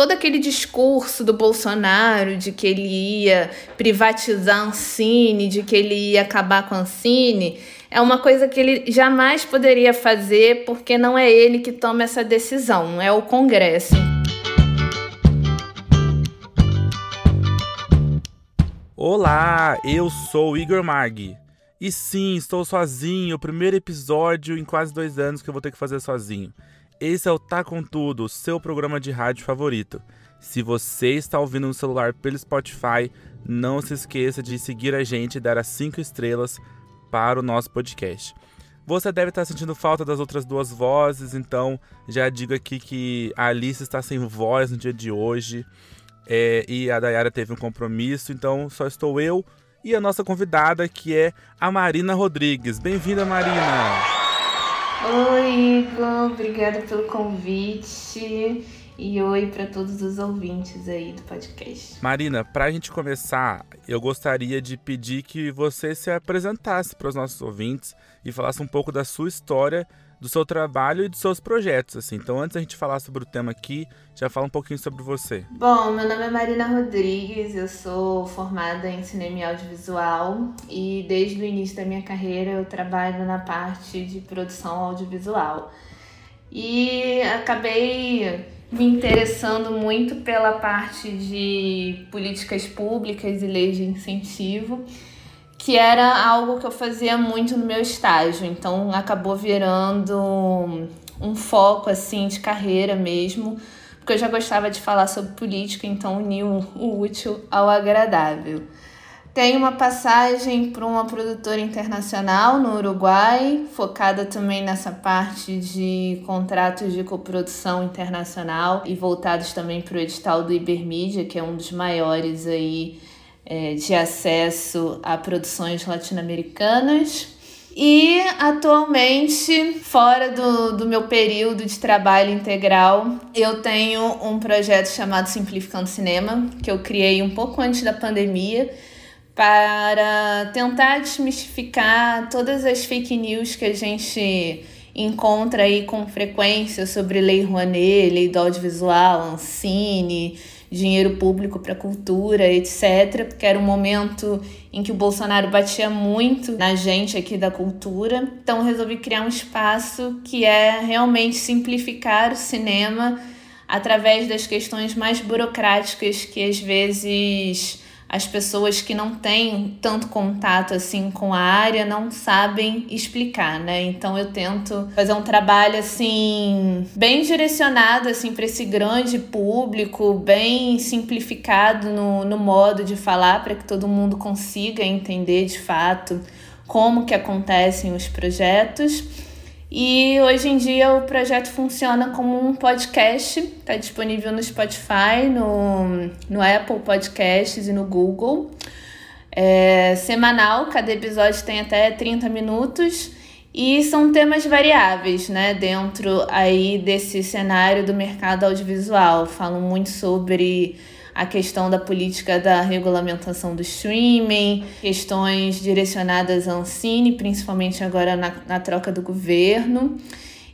todo aquele discurso do Bolsonaro de que ele ia privatizar a Ancine, de que ele ia acabar com a Ancine, é uma coisa que ele jamais poderia fazer porque não é ele que toma essa decisão, é o Congresso. Olá, eu sou Igor Mag. E sim, estou sozinho, o primeiro episódio em quase dois anos que eu vou ter que fazer sozinho. Esse é o Tá Com Tudo, seu programa de rádio favorito. Se você está ouvindo no celular pelo Spotify, não se esqueça de seguir a gente e dar as 5 estrelas para o nosso podcast. Você deve estar sentindo falta das outras duas vozes, então já digo aqui que a Alice está sem voz no dia de hoje é, e a Dayara teve um compromisso, então só estou eu e a nossa convidada que é a Marina Rodrigues. Bem-vinda, Marina! Oi, Igor, obrigada pelo convite. E oi para todos os ouvintes aí do podcast. Marina, para a gente começar, eu gostaria de pedir que você se apresentasse para os nossos ouvintes e falasse um pouco da sua história do seu trabalho e dos seus projetos, assim. Então, antes da gente falar sobre o tema aqui, já fala um pouquinho sobre você. Bom, meu nome é Marina Rodrigues, eu sou formada em cinema e audiovisual e desde o início da minha carreira eu trabalho na parte de produção audiovisual. E acabei me interessando muito pela parte de políticas públicas e leis de incentivo que era algo que eu fazia muito no meu estágio, então acabou virando um foco assim de carreira mesmo, porque eu já gostava de falar sobre política, então uni o útil ao agradável. Tenho uma passagem para uma produtora internacional no Uruguai, focada também nessa parte de contratos de coprodução internacional e voltados também para o edital do Ibermídia, que é um dos maiores aí é, de acesso a produções latino-americanas. E atualmente, fora do, do meu período de trabalho integral, eu tenho um projeto chamado Simplificando Cinema, que eu criei um pouco antes da pandemia, para tentar desmistificar todas as fake news que a gente encontra aí com frequência sobre Lei Rouanet, Lei do Audiovisual, Ancine dinheiro público para cultura, etc., porque era um momento em que o Bolsonaro batia muito na gente aqui da cultura. Então resolvi criar um espaço que é realmente simplificar o cinema através das questões mais burocráticas que às vezes as pessoas que não têm tanto contato assim com a área não sabem explicar, né? Então eu tento fazer um trabalho assim bem direcionado assim para esse grande público, bem simplificado no, no modo de falar para que todo mundo consiga entender de fato como que acontecem os projetos. E hoje em dia o projeto funciona como um podcast, está disponível no Spotify, no, no Apple Podcasts e no Google. É semanal, cada episódio tem até 30 minutos e são temas variáveis, né, dentro aí desse cenário do mercado audiovisual. Falam muito sobre a questão da política da regulamentação do streaming, questões direcionadas à Ancine, principalmente agora na, na troca do governo,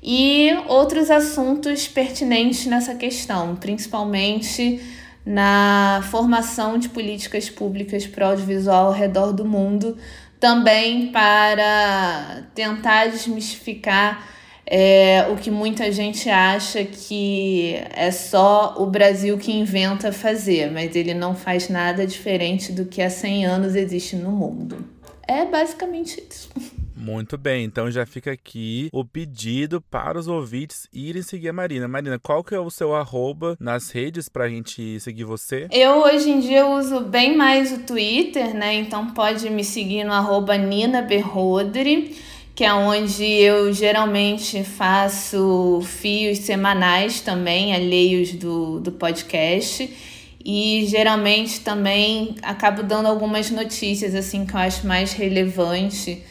e outros assuntos pertinentes nessa questão, principalmente na formação de políticas públicas para o audiovisual ao redor do mundo, também para tentar desmistificar é o que muita gente acha que é só o Brasil que inventa fazer, mas ele não faz nada diferente do que há 100 anos existe no mundo. É basicamente isso. Muito bem, então já fica aqui o pedido para os ouvintes irem seguir a Marina. Marina, qual que é o seu arroba nas redes para a gente seguir você? Eu hoje em dia uso bem mais o Twitter, né? Então pode me seguir no arroba Nina Berrodri que é onde eu geralmente faço fios semanais também, alheios do, do podcast. E geralmente também acabo dando algumas notícias assim que eu acho mais relevante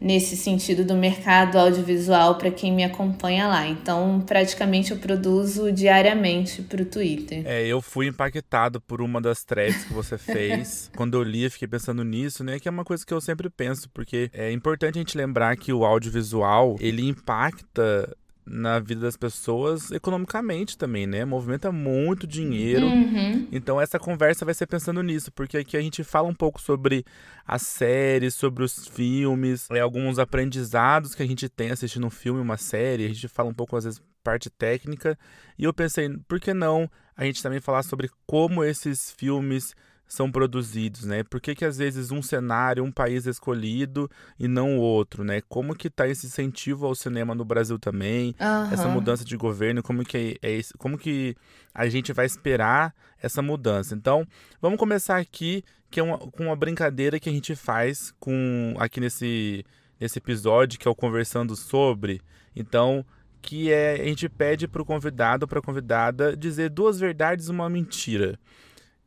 nesse sentido do mercado audiovisual para quem me acompanha lá. Então, praticamente eu produzo diariamente para o Twitter. É, eu fui impactado por uma das threads que você fez. Quando eu li, eu fiquei pensando nisso, né? Que é uma coisa que eu sempre penso, porque é importante a gente lembrar que o audiovisual, ele impacta na vida das pessoas economicamente também, né? Movimenta muito dinheiro. Uhum. Então essa conversa vai ser pensando nisso, porque aqui a gente fala um pouco sobre as séries, sobre os filmes, é, alguns aprendizados que a gente tem assistindo um filme, uma série, a gente fala um pouco às vezes parte técnica, e eu pensei, por que não a gente também falar sobre como esses filmes são produzidos, né? Por que, que às vezes um cenário, um país é escolhido e não o outro, né? Como que tá esse incentivo ao cinema no Brasil também, Uhum. essa mudança de governo, como que é, é esse- como que a gente vai esperar essa mudança. Então, vamos começar aqui que é uma, com uma brincadeira que a gente faz com aqui nesse nesse episódio que é o conversando sobre. Então, que é a gente pede para o convidado, para a convidada dizer duas verdades e uma mentira.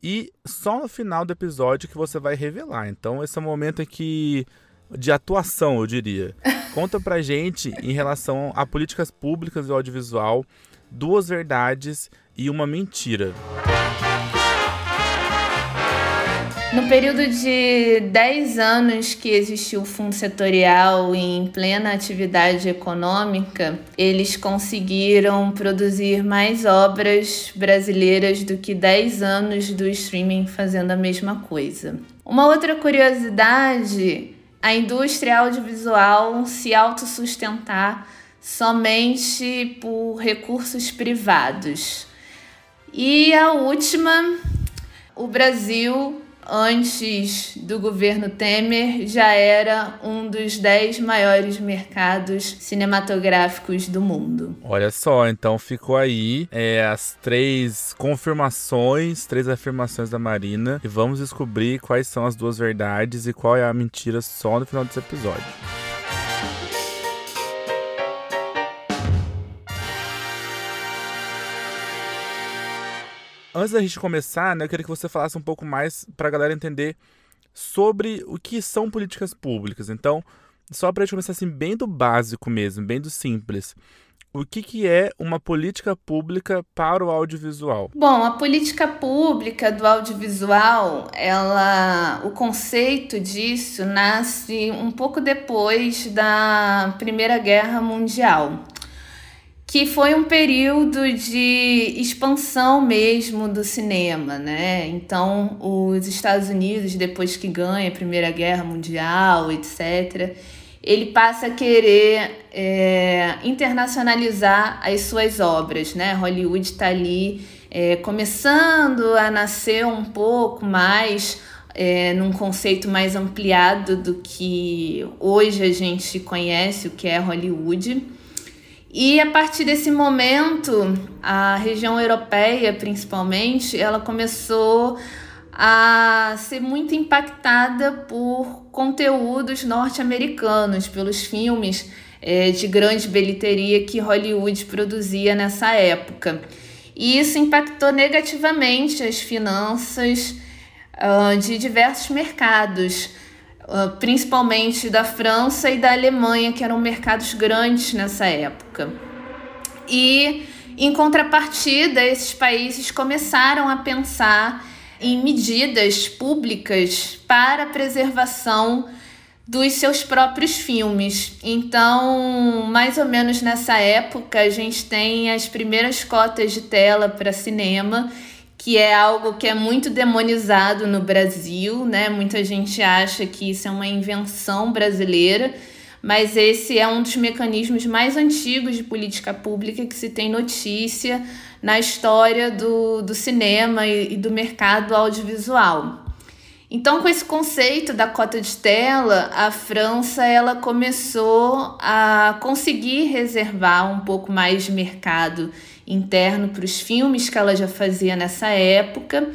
E só no final do episódio que você vai revelar. Então, esse é um momento aqui de atuação, eu diria. Conta pra gente em relação a políticas públicas do audiovisual, duas verdades e uma mentira. No período de 10 anos que existiu o Fundo Setorial em plena atividade econômica, eles conseguiram produzir mais obras brasileiras do que 10 anos do streaming fazendo a mesma coisa. Uma outra curiosidade, a indústria audiovisual se autossustentar somente por recursos privados. E a última, o Brasil antes do governo Temer, já era um dos dez maiores mercados cinematográficos do mundo. Olha só, então ficou aí é, as três confirmações, três afirmações da Marina. E vamos descobrir quais são as duas verdades e qual é a mentira só no final desse episódio. Antes da gente começar, né, eu queria que você falasse um pouco mais para a galera entender sobre o que são políticas públicas. Então, só para a gente começar assim, bem do básico mesmo, bem do simples. O que, que é uma política pública para o audiovisual? Bom, a política pública do audiovisual, ela, o conceito disso nasce um pouco depois da Primeira Guerra Mundial, que foi um período de expansão mesmo do cinema, né? Então, os Estados Unidos, depois que ganha a Primeira Guerra Mundial, etc., ele passa a querer é, internacionalizar as suas obras, né? Hollywood está ali é, começando a nascer um pouco mais é, num conceito mais ampliado do que hoje a gente conhece o que é Hollywood. E a partir desse momento, a região europeia, principalmente, ela começou a ser muito impactada por conteúdos norte-americanos, pelos filmes é, de grande bilheteria que Hollywood produzia nessa época. E isso impactou negativamente as finanças uh, de diversos mercados, uh, principalmente da França e da Alemanha, que eram mercados grandes nessa época. E, em contrapartida, esses países começaram a pensar em medidas públicas para a preservação dos seus próprios filmes. Então, mais ou menos nessa época, a gente tem as primeiras cotas de tela para cinema, que é algo que é muito demonizado no Brasil, né? Muita gente acha que isso é uma invenção brasileira, mas esse é um dos mecanismos mais antigos de política pública que se tem notícia na história do, do cinema e, e do mercado audiovisual. Então, com esse conceito da cota de tela, a França ela começou a conseguir reservar um pouco mais de mercado interno para os filmes que ela já fazia nessa época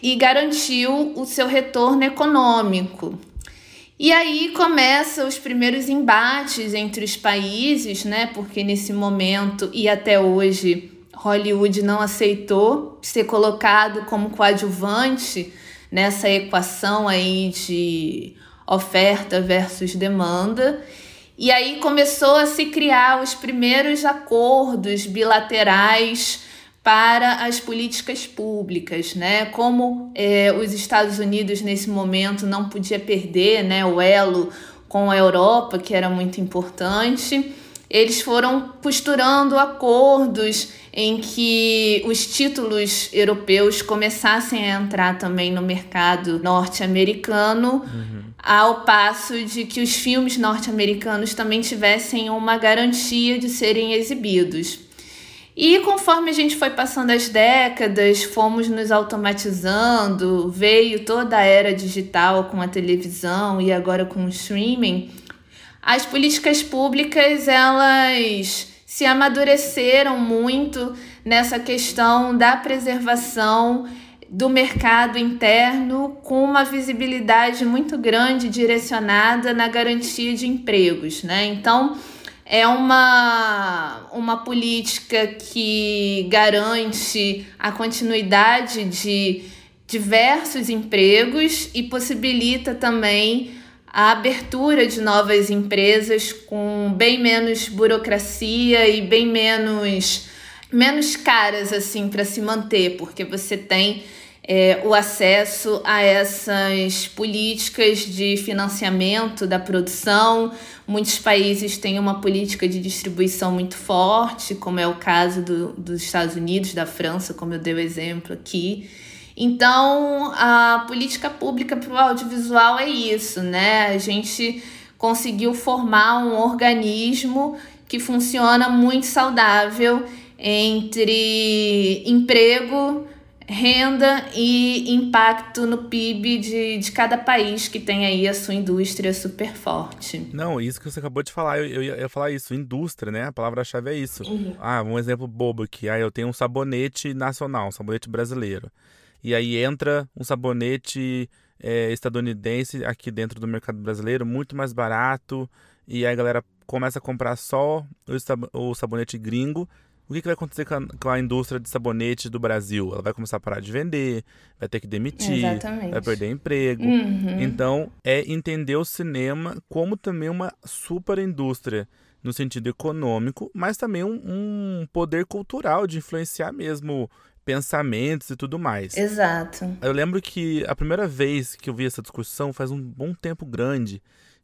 e garantiu o seu retorno econômico. E aí começam os primeiros embates entre os países, né? Porque nesse momento e até hoje Hollywood não aceitou ser colocado como coadjuvante nessa equação aí de oferta versus demanda. E aí começou a se criar os primeiros acordos bilaterais para as políticas públicas, né? Como é, os Estados Unidos nesse momento não podia perder, né, o elo com a Europa, que era muito importante. eles foram costurando acordos em que os títulos europeus começassem a entrar também no mercado norte-americano, uhum. ao passo de que os filmes norte-americanos também tivessem uma garantia de serem exibidos. E conforme a gente foi passando as décadas, fomos nos automatizando, veio toda a era digital com a televisão e agora com o streaming, as políticas públicas elas se amadureceram muito nessa questão da preservação do mercado interno com uma visibilidade muito grande direcionada na garantia de empregos, né? Então, é uma, uma política que garante a continuidade de diversos empregos e possibilita também a abertura de novas empresas com bem menos burocracia e bem menos menos caras assim para se manter, porque você tem é, o acesso a essas políticas de financiamento da produção. Muitos países têm uma política de distribuição muito forte, como é o caso do, dos Estados Unidos, da França, como eu dei o exemplo aqui. Então, a política pública para o audiovisual é isso, né? A gente conseguiu formar um organismo que funciona muito saudável entre emprego, renda e impacto no PIB de, de cada país que tem aí a sua indústria super forte. Não, isso que você acabou de falar, eu, eu ia falar isso, indústria, né? A palavra-chave é isso. Uhum. Ah, um exemplo bobo aqui. Ah, eu tenho um sabonete nacional, um sabonete brasileiro e aí entra um sabonete é, estadunidense aqui dentro do mercado brasileiro, muito mais barato, e aí a galera começa a comprar só o sabonete gringo. O que, que vai acontecer com a, com a, indústria de sabonete do Brasil? Ela vai começar a parar de vender, vai ter que demitir, Exatamente. vai perder emprego. Uhum. Então, é entender o cinema como também uma super indústria no sentido econômico, mas também um, um poder cultural de influenciar mesmo pensamentos e tudo mais. Exato. Eu lembro que a primeira vez que eu vi essa discussão faz um bom tempo grande,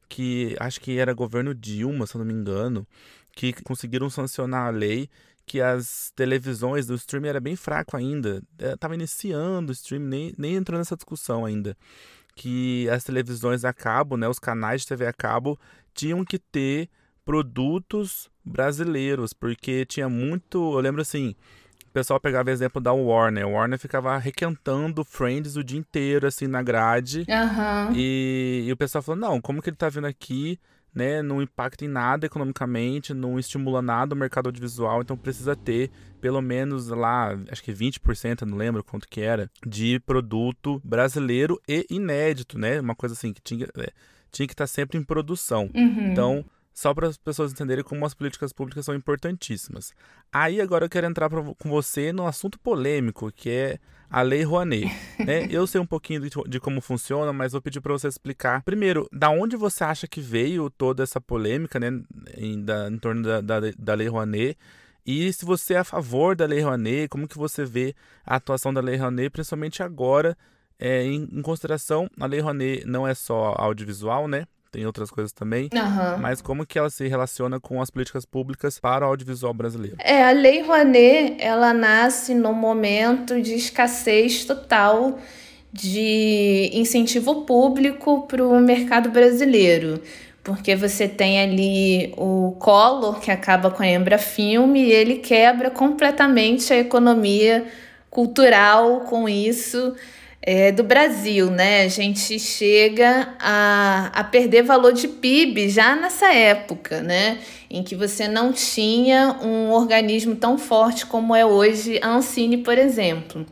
que acho que era governo Dilma, se eu não me engano, que conseguiram sancionar a lei que as televisões do streaming era bem fraco ainda. É, tava iniciando o streaming, nem, nem entrou nessa discussão ainda. Que as televisões a cabo, né, os canais de TV a cabo, tinham que ter produtos brasileiros, porque tinha muito. Eu lembro assim, o pessoal pegava exemplo da Warner. A Warner ficava requentando Friends o dia inteiro, assim, na grade. Uhum. E, e, o pessoal falou, não, como que ele tá vindo aqui, né? Não impacta em nada economicamente, não estimula nada o mercado audiovisual, então precisa ter pelo menos lá, acho que 20%, não lembro quanto que era, de produto brasileiro e inédito, né? Uma coisa assim que tinha, é, tinha que estar tá sempre em produção. Uhum. Então só para as pessoas entenderem como as políticas públicas são importantíssimas. Aí agora eu quero entrar pra, com você no assunto polêmico, que é a Lei Rouanet. né? Eu sei um pouquinho de, de como funciona, mas vou pedir para você explicar. Primeiro, da onde você acha que veio toda essa polêmica né, em, da, em torno da, da, da Lei Rouanet? E se você é a favor da Lei Rouanet, como que você vê a atuação da Lei Rouanet, principalmente agora, é, em, em consideração, a Lei Rouanet não é só audiovisual, né? Tem outras coisas também, uhum. mas como que ela se relaciona com as políticas públicas para o audiovisual brasileiro? É, a Lei Rouanet, ela nasce no momento de escassez total de incentivo público para o mercado brasileiro. Porque você tem ali o Collor, que acaba com a Embrafilme, e ele quebra completamente a economia cultural com isso é, do Brasil, né? A gente chega a, a perder valor de PIB já nessa época, né? Em que você não tinha um organismo tão forte como é hoje a Ancine, por exemplo.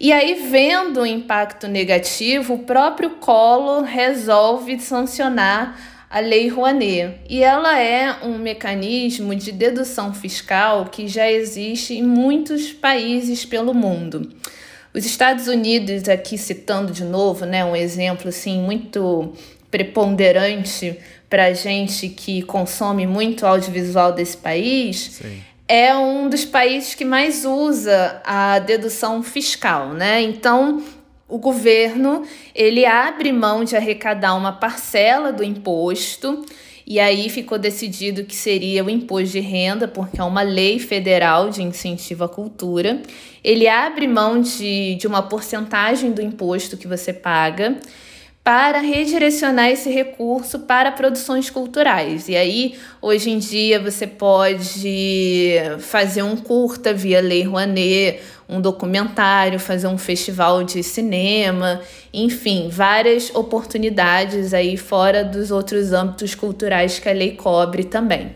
E aí, vendo o impacto negativo, o próprio Collor resolve sancionar a Lei Rouanet. E ela é um mecanismo de dedução fiscal que já existe em muitos países pelo mundo. Os Estados Unidos, aqui citando de novo, né, um exemplo assim muito preponderante para gente que consome muito audiovisual desse país, Sim. é um dos países que mais usa a dedução fiscal, né? Então, o governo ele abre mão de arrecadar uma parcela do imposto E aí ficou decidido que seria o imposto de renda, porque é uma lei federal de incentivo à cultura. Ele abre mão de, de uma porcentagem do imposto que você paga para redirecionar esse recurso para produções culturais. E aí, hoje em dia, você pode fazer um curta via Lei Rouanet, um documentário, fazer um festival de cinema, enfim, várias oportunidades aí fora dos outros âmbitos culturais que a lei cobre também.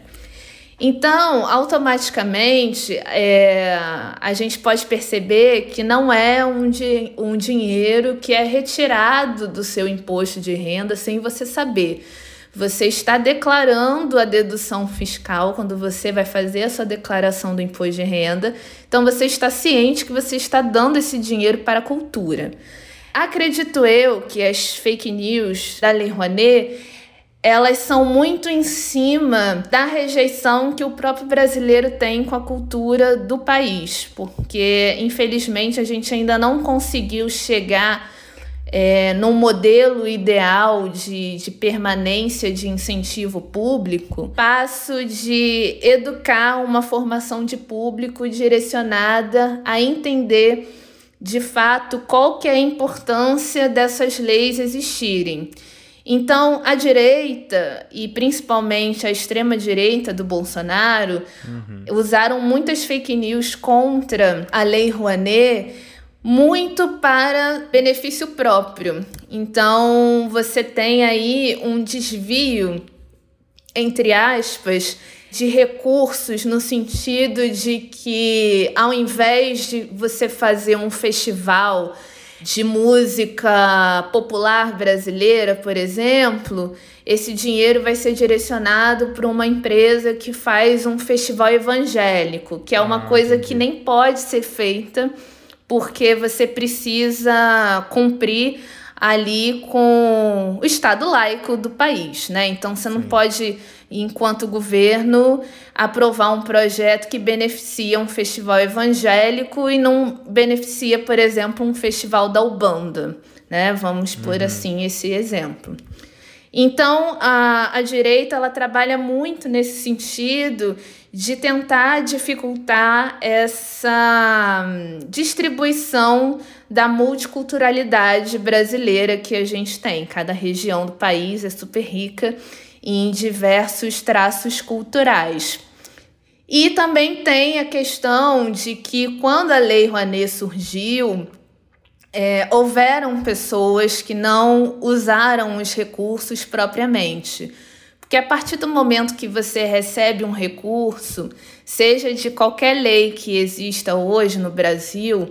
Então, automaticamente, é, a gente pode perceber que não é um, di um dinheiro que é retirado do seu imposto de renda sem você saber. Você está declarando a dedução fiscal quando você vai fazer a sua declaração do imposto de renda. Então, você está ciente que você está dando esse dinheiro para a cultura. Acredito eu que as fake news da Lei Rouanet elas são muito em cima da rejeição que o próprio brasileiro tem com a cultura do país, porque infelizmente a gente ainda não conseguiu chegar é, num modelo ideal de, de permanência de incentivo público, passo de educar uma formação de público direcionada a entender de fato qual que é a importância dessas leis existirem. Então, a direita, e principalmente a extrema-direita do Bolsonaro, uhum. usaram muitas fake news contra a Lei Rouanet muito para benefício próprio. Então, você tem aí um desvio, entre aspas, de recursos no sentido de que, ao invés de você fazer um festival de música popular brasileira, por exemplo, esse dinheiro vai ser direcionado para uma empresa que faz um festival evangélico, que é uma ah, coisa que nem pode ser feita porque você precisa cumprir ali com o estado laico do país, né? Então você não Sim. pode enquanto governo, aprovar um projeto que beneficia um festival evangélico e não beneficia, por exemplo, um festival da Ubanda. Né? Vamos uhum. por assim esse exemplo. Então, a, a direita ela trabalha muito nesse sentido de tentar dificultar essa hum, distribuição da multiculturalidade brasileira que a gente tem. Cada região do país é super rica em diversos traços culturais. E também tem a questão de que quando a Lei Rouanet surgiu, é, houveram pessoas que não usaram os recursos propriamente. Porque a partir do momento que você recebe um recurso, seja de qualquer lei que exista hoje no Brasil,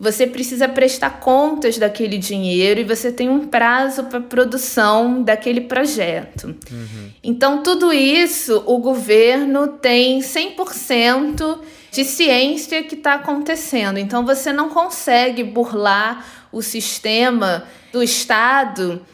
você precisa prestar contas daquele dinheiro e você tem um prazo para produção daquele projeto. Uhum. Então, tudo isso o governo tem 100% de ciência que está acontecendo. Então, você não consegue burlar o sistema do Estado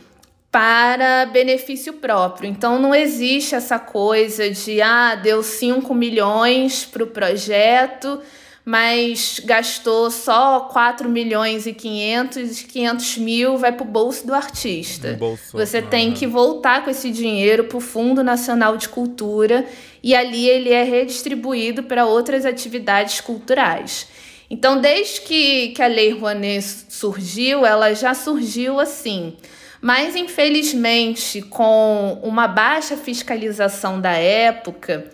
para benefício próprio. Então não existe essa coisa de ah, deu 5 milhões para o projeto, mas gastou só 4 milhões e 500, 500 mil vai para o bolso do artista. Bolso. Você tem que voltar com esse dinheiro para o Fundo Nacional de Cultura e ali ele é redistribuído para outras atividades culturais. Então, desde que, que a Lei Rouanet surgiu, ela já surgiu assim. Mas, infelizmente, com uma baixa fiscalização da época,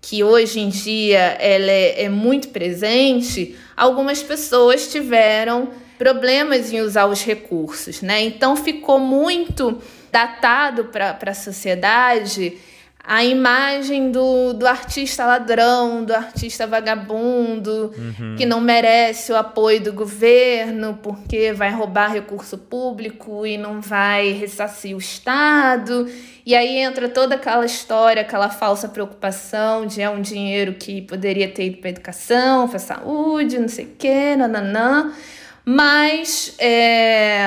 que hoje em dia ela é, é muito presente, algumas pessoas tiveram problemas em usar os recursos, né? Então ficou muito datado para a sociedade a imagem do, do artista ladrão, do artista vagabundo, uhum. que não merece o apoio do governo porque vai roubar recurso público e não vai ressarcir o Estado. E aí entra toda aquela história, aquela falsa preocupação de é um dinheiro que poderia ter ido para educação, para saúde, não sei o quê, nananã. Mas é,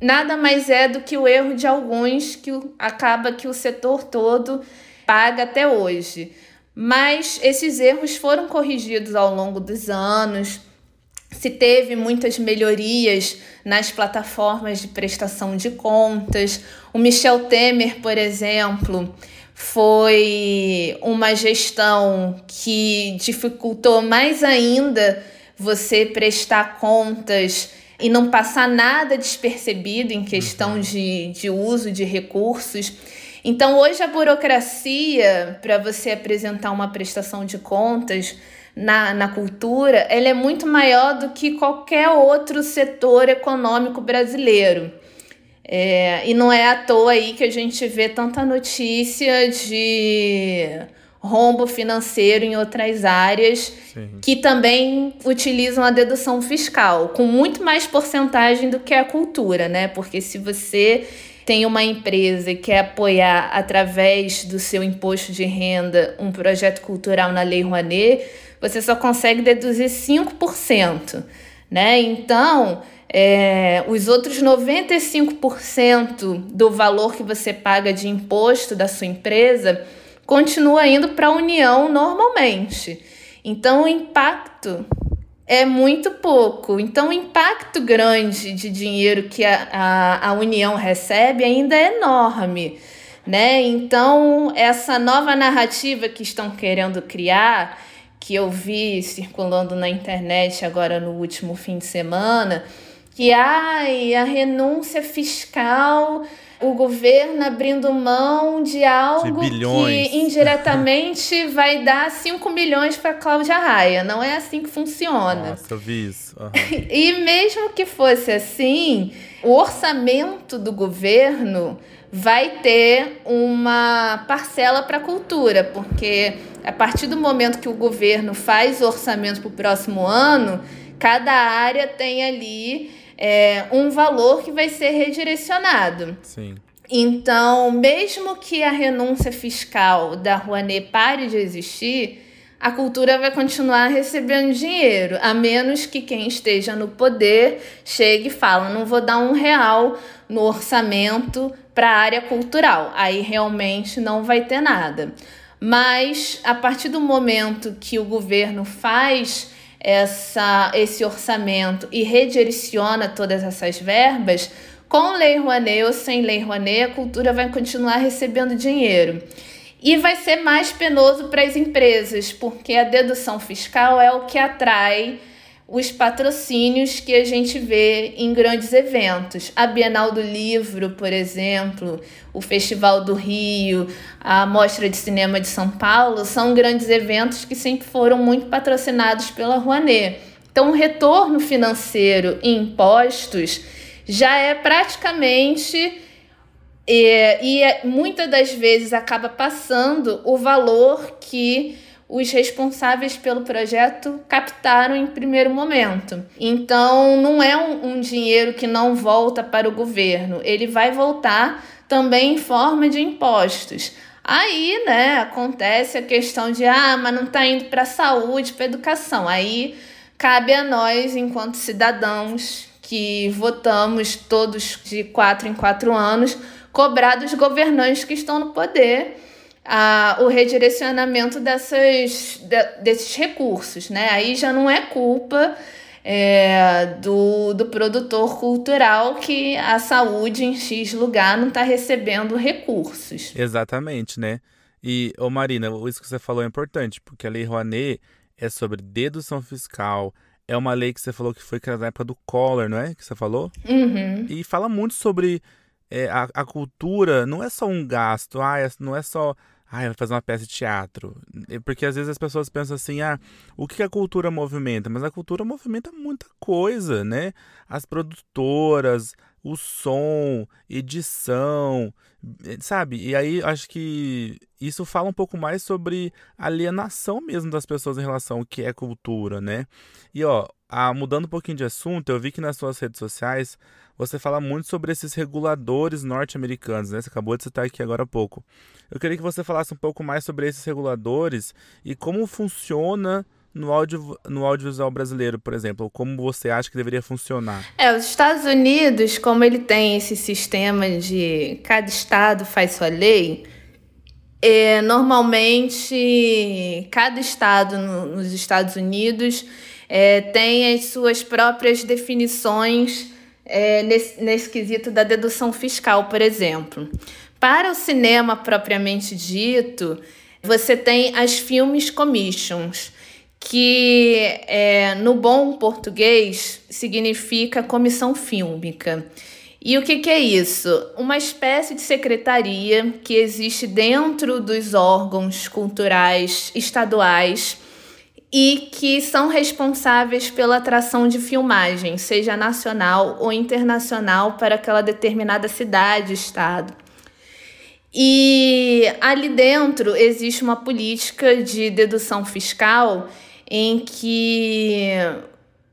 nada mais é do que o erro de alguns que acaba que o setor todo paga até hoje. Mas esses erros foram corrigidos ao longo dos anos. se teve muitas melhorias nas plataformas de prestação de contas. O Michel Temer, por exemplo, foi uma gestão que dificultou mais ainda você prestar contas e não passar nada despercebido em questão uhum. de, de uso de recursos. Então, hoje, a burocracia para você apresentar uma prestação de contas na, na cultura, ela é muito maior do que qualquer outro setor econômico brasileiro. É, e não é à toa aí que a gente vê tanta notícia de rombo financeiro em outras áreas Sim. que também utilizam a dedução fiscal, com muito mais porcentagem do que a cultura, né? Porque se você tem uma empresa e quer apoiar através do seu imposto de renda um projeto cultural na Lei Rouanet, você só consegue deduzir 5%, né? Então, é, os outros 95% do valor que você paga de imposto da sua empresa continua indo para a União normalmente. Então, o impacto é muito pouco. Então, o impacto grande de dinheiro que a, a, a União recebe ainda é enorme. Né? Então, essa nova narrativa que estão querendo criar, que eu vi circulando na internet agora no último fim de semana, que ai, a renúncia fiscal, o governo abrindo mão de algo de que indiretamente vai dar 5 milhões para Cláudia Raia. Não é assim que funciona. Nossa, eu vi isso. Uhum. e mesmo que fosse assim, o orçamento do governo vai ter uma parcela para a cultura, porque a partir do momento que o governo faz o orçamento para o próximo ano, cada área tem ali é, um valor que vai ser redirecionado. Sim. Então, mesmo que a renúncia fiscal da Rouanet pare de existir, a cultura vai continuar recebendo dinheiro, a menos que quem esteja no poder chegue e fale: não vou dar um real no orçamento para a área cultural. Aí realmente não vai ter nada. Mas a partir do momento que o governo faz essa, esse orçamento e redireciona todas essas verbas, com Lei Rouanet ou sem Lei Rouanet, a cultura vai continuar recebendo dinheiro. E vai ser mais penoso para as empresas, porque a dedução fiscal é o que atrai os patrocínios que a gente vê em grandes eventos. A Bienal do Livro, por exemplo, o Festival do Rio, a Mostra de Cinema de São Paulo, são grandes eventos que sempre foram muito patrocinados pela Rouanet. Então, o retorno financeiro em impostos já é praticamente e, e é, muitas das vezes acaba passando o valor que os responsáveis pelo projeto captaram em primeiro momento. Então, não é um, um dinheiro que não volta para o governo, ele vai voltar também em forma de impostos. Aí, né, acontece a questão de, ah, mas não está indo para a saúde, para a educação. Aí cabe a nós, enquanto cidadãos que votamos todos de quatro em quatro anos, cobrar dos governantes que estão no poder a, o redirecionamento dessas, de, desses recursos, né? Aí já não é culpa é, do, do produtor cultural que a saúde em X lugar não está recebendo recursos. Exatamente, né? E, ô Marina, isso que você falou é importante, porque a Lei Rouanet é sobre dedução fiscal, é uma lei que você falou que foi na época do Collor, não é? Que você falou? Uhum. E fala muito sobre é, a, a cultura, não é só um gasto, ah, é, não é só ah, vai fazer uma peça de teatro. Porque às vezes as pessoas pensam assim, ah, o que a cultura movimenta? Mas a cultura movimenta muita coisa, né? As produtoras, o som, edição, sabe? E aí acho que isso fala um pouco mais sobre alienação mesmo das pessoas em relação ao que é cultura, né? E ó, a, mudando um pouquinho de assunto, eu vi que nas suas redes sociais você fala muito sobre esses reguladores norte-americanos, né? Você acabou de citar aqui agora há pouco. Eu queria que você falasse um pouco mais sobre esses reguladores e como funciona no, audio, no audiovisual brasileiro, por exemplo? Como você acha que deveria funcionar? É, os Estados Unidos, como ele tem esse sistema de cada estado faz sua lei, é, normalmente cada estado no, nos Estados Unidos é, tem as suas próprias definições é, nesse, nesse quesito da dedução fiscal, por exemplo. Para o cinema propriamente dito, você tem as Filmes Commissions, que é, no bom português significa comissão fílmica. E o que, que, é isso? Uma espécie de secretaria que existe dentro dos órgãos culturais estaduais e que são responsáveis pela atração de filmagem, seja nacional ou internacional, para aquela determinada cidade, estado. E ali dentro existe uma política de dedução fiscal em que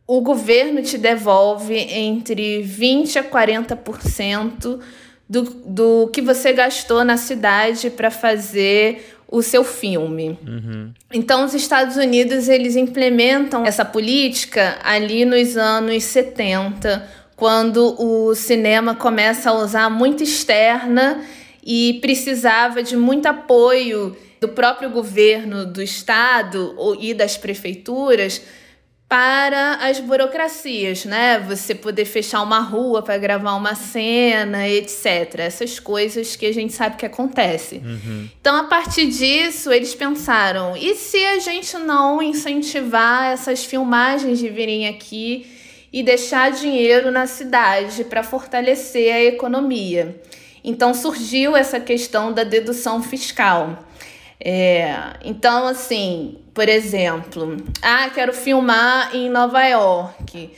o governo te devolve entre 20% a 40% do, do que você gastou na cidade para fazer o seu filme. Uhum. Então, os Estados Unidos eles implementam essa política ali nos anos 70, quando o cinema começa a usar muito externa e precisava de muito apoio do próprio governo do estado e das prefeituras para as burocracias, né? Você poder fechar uma rua para gravar uma cena, etc. Essas coisas que a gente sabe que acontece. Uhum. Então, a partir disso, eles pensaram: e se a gente não incentivar essas filmagens de virem aqui e deixar dinheiro na cidade para fortalecer a economia? Então surgiu essa questão da dedução fiscal. É, então, assim, por exemplo, ah, quero filmar em Nova York.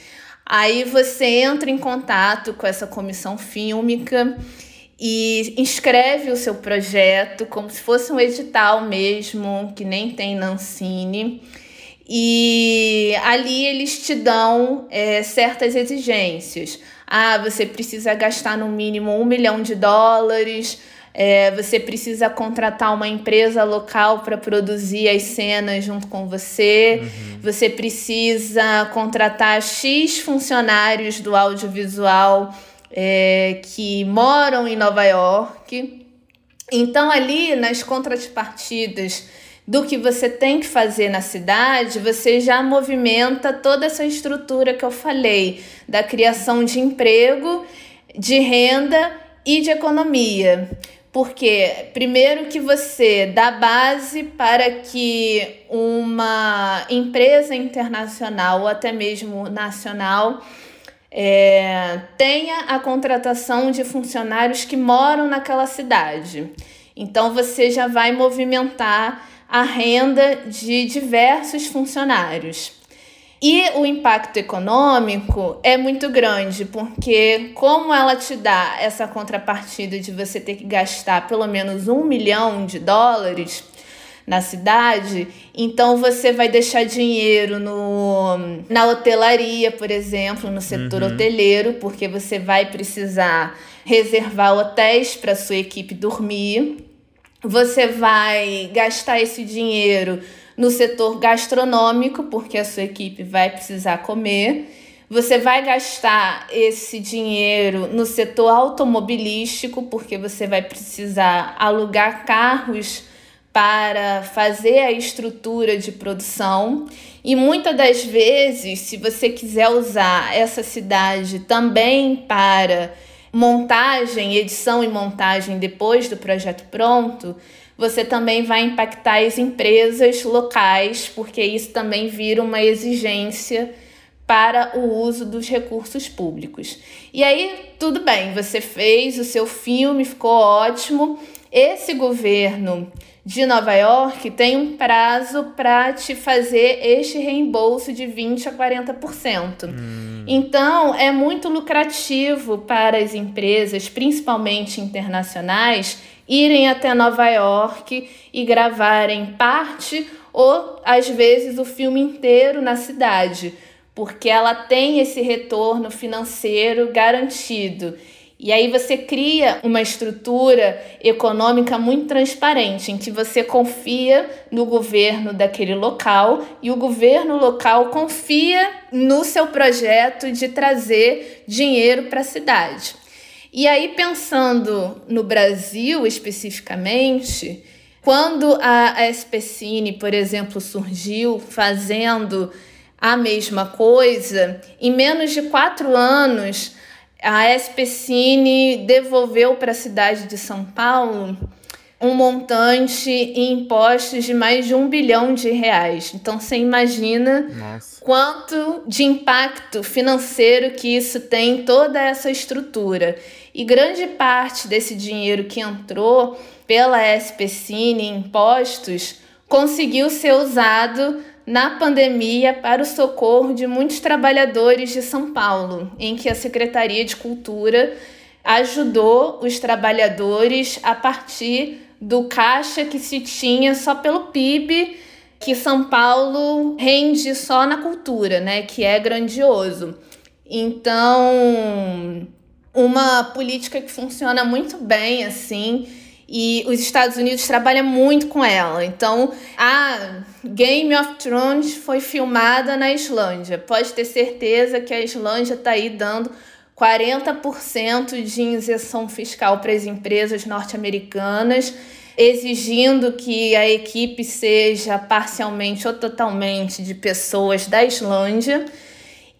Aí você entra em contato com essa comissão fílmica e inscreve o seu projeto como se fosse um edital mesmo, que nem tem Nancine. E ali eles te dão é, certas exigências. Ah, você precisa gastar no mínimo um milhão de dólares. É, você precisa contratar uma empresa local para produzir as cenas junto com você. Uhum. Você precisa contratar X funcionários do audiovisual é, que moram em Nova York. Então, ali nas contrapartidas do que você tem que fazer na cidade, você já movimenta toda essa estrutura que eu falei, da criação de emprego, de renda e de economia. Porque, primeiro, que você dá base para que uma empresa internacional ou até mesmo nacional é, tenha a contratação de funcionários que moram naquela cidade. Então, você já vai movimentar a renda de diversos funcionários. E o impacto econômico é muito grande, porque como ela te dá essa contrapartida de você ter que gastar pelo menos um milhão de dólares na cidade, então você vai deixar dinheiro no, na hotelaria, por exemplo, no setor uhum. hoteleiro, porque você vai precisar reservar hotéis para sua equipe dormir você vai gastar esse dinheiro no setor gastronômico, porque a sua equipe vai precisar comer. Você vai gastar esse dinheiro no setor automobilístico, porque você vai precisar alugar carros para fazer a estrutura de produção. E muitas das vezes, se você quiser usar essa cidade também para montagem, edição e montagem depois do projeto pronto, você também vai impactar as empresas locais, porque isso também vira uma exigência para o uso dos recursos públicos. E aí, tudo bem, você fez o seu filme, ficou ótimo. Esse governo de Nova York tem um prazo para te fazer este reembolso de 20 a 40%. Hum. Então, é muito lucrativo para as empresas, principalmente internacionais, irem até Nova York e gravarem parte ou às vezes o filme inteiro na cidade, porque ela tem esse retorno financeiro garantido. E aí você cria uma estrutura econômica muito transparente, em que você confia no governo daquele local e o governo local confia no seu projeto de trazer dinheiro para a cidade. E aí, pensando no Brasil especificamente, quando a SPCine, por exemplo, surgiu fazendo a mesma coisa, em menos de quatro anos, a SPCine devolveu para a cidade de São Paulo um montante em impostos de mais de um bilhão de reais. Então você imagina Nossa. quanto de impacto financeiro que isso tem em toda essa estrutura. E grande parte desse dinheiro que entrou pela SPCine em impostos conseguiu ser usado na pandemia para o socorro de muitos trabalhadores de São Paulo, em que a Secretaria de Cultura ajudou os trabalhadores a partir do caixa que se tinha só pelo PIB que São Paulo rende só na cultura, né, que é grandioso. Então, uma política que funciona muito bem assim, e os Estados Unidos trabalham muito com ela. Então, a Game of Thrones foi filmada na Islândia. Pode ter certeza que a Islândia está aí dando 40% de isenção fiscal para as empresas norte-americanas, exigindo que a equipe seja parcialmente ou totalmente de pessoas da Islândia.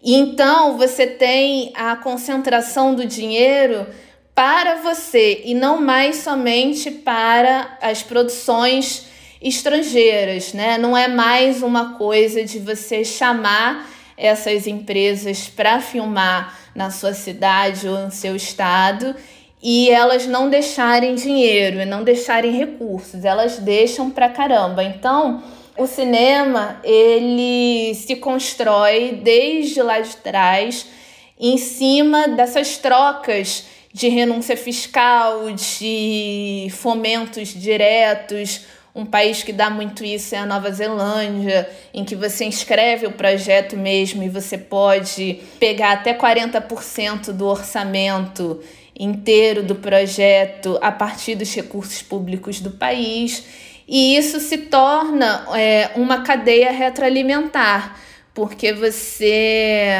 Então, você tem a concentração do dinheiro para você e não mais somente para as produções estrangeiras, né? Não é mais uma coisa de você chamar essas empresas para filmar na sua cidade ou no seu estado e elas não deixarem dinheiro e não deixarem recursos, elas deixam para caramba. Então, o cinema, ele se constrói desde lá de trás em cima dessas trocas de renúncia fiscal, de fomentos diretos. Um país que dá muito isso é a Nova Zelândia, em que você inscreve o projeto mesmo e você pode pegar até 40% do orçamento inteiro do projeto a partir dos recursos públicos do país. E isso se torna é, uma cadeia retroalimentar, porque você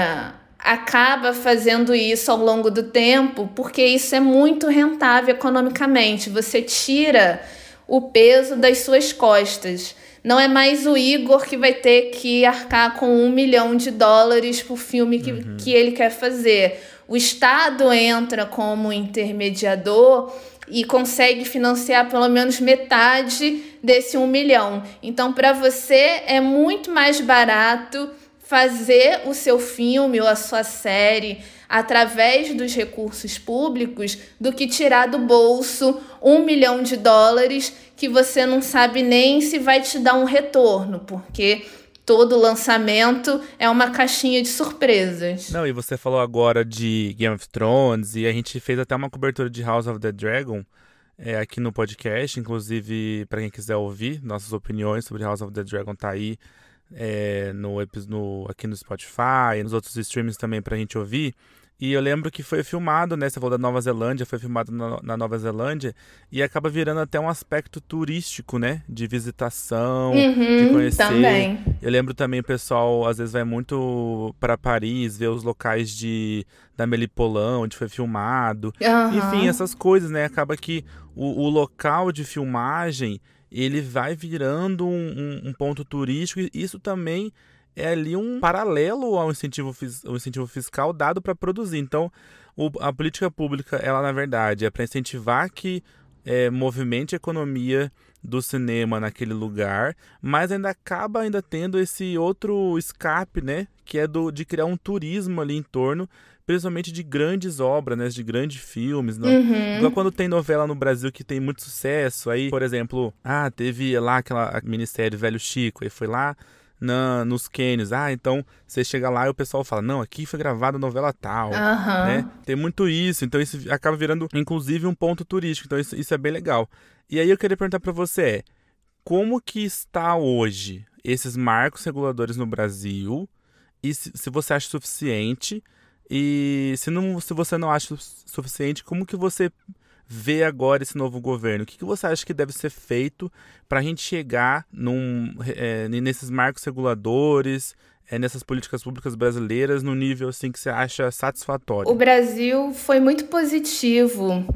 acaba fazendo isso ao longo do tempo, porque isso é muito rentável economicamente. Você tira o peso das suas costas. Não é mais o Igor que vai ter que arcar com um milhão de dólares por filme que, uhum. que ele quer fazer. O Estado entra como intermediador e consegue financiar pelo menos metade desse um milhão. Então, para você é muito mais barato fazer o seu filme ou a sua série através dos recursos públicos do que tirar do bolso um milhão de dólares que você não sabe nem se vai te dar um retorno, porque todo lançamento é uma caixinha de surpresas. Não, e você falou agora de Game of Thrones e a gente fez até uma cobertura de House of the Dragon. É, aqui no podcast, inclusive para quem quiser ouvir nossas opiniões sobre House of the Dragon tá aí é, no, no, aqui no Spotify, nos outros streams também pra gente ouvir. E eu lembro que foi filmado, né? Você falou da Nova Zelândia, foi filmado na, na, Nova Zelândia e acaba virando até um aspecto turístico, né? De visitação, uhum, de conhecer. Também. Eu lembro também o pessoal às vezes vai muito para Paris ver os locais de da Melipolã, onde foi filmado. Uhum. Enfim, essas coisas, né? Acaba que o, o local de filmagem ele vai virando um, um, um ponto turístico e isso também é ali um paralelo ao incentivo, ao incentivo fiscal dado para produzir. Então, o, a política pública, ela na verdade é para incentivar que é, movimente a economia do cinema naquele lugar, mas ainda acaba ainda tendo esse outro escape, né, que é do de criar um turismo ali em torno principalmente de grandes obras, né? De grandes filmes. Não? Uhum. Igual quando tem novela no Brasil que tem muito sucesso. Aí, por exemplo, ah, teve lá aquela minissérie Velho Chico, aí foi lá na, nos cânions. Ah, então você chega lá e o pessoal fala, não, aqui foi gravada novela tal, uhum. né? Tem muito isso, então isso acaba virando, inclusive, um ponto turístico. Então isso, isso é bem legal. E aí eu queria perguntar para você é, como que está hoje esses marcos reguladores no Brasil? E se, se você acha suficiente e se, não, se você não acha suficiente, como que você vê agora esse novo governo? O que, que você acha que deve ser feito para a gente chegar num, é, nesses marcos reguladores, é, nessas políticas públicas brasileiras, no nível assim que você acha satisfatório? O Brasil foi muito positivo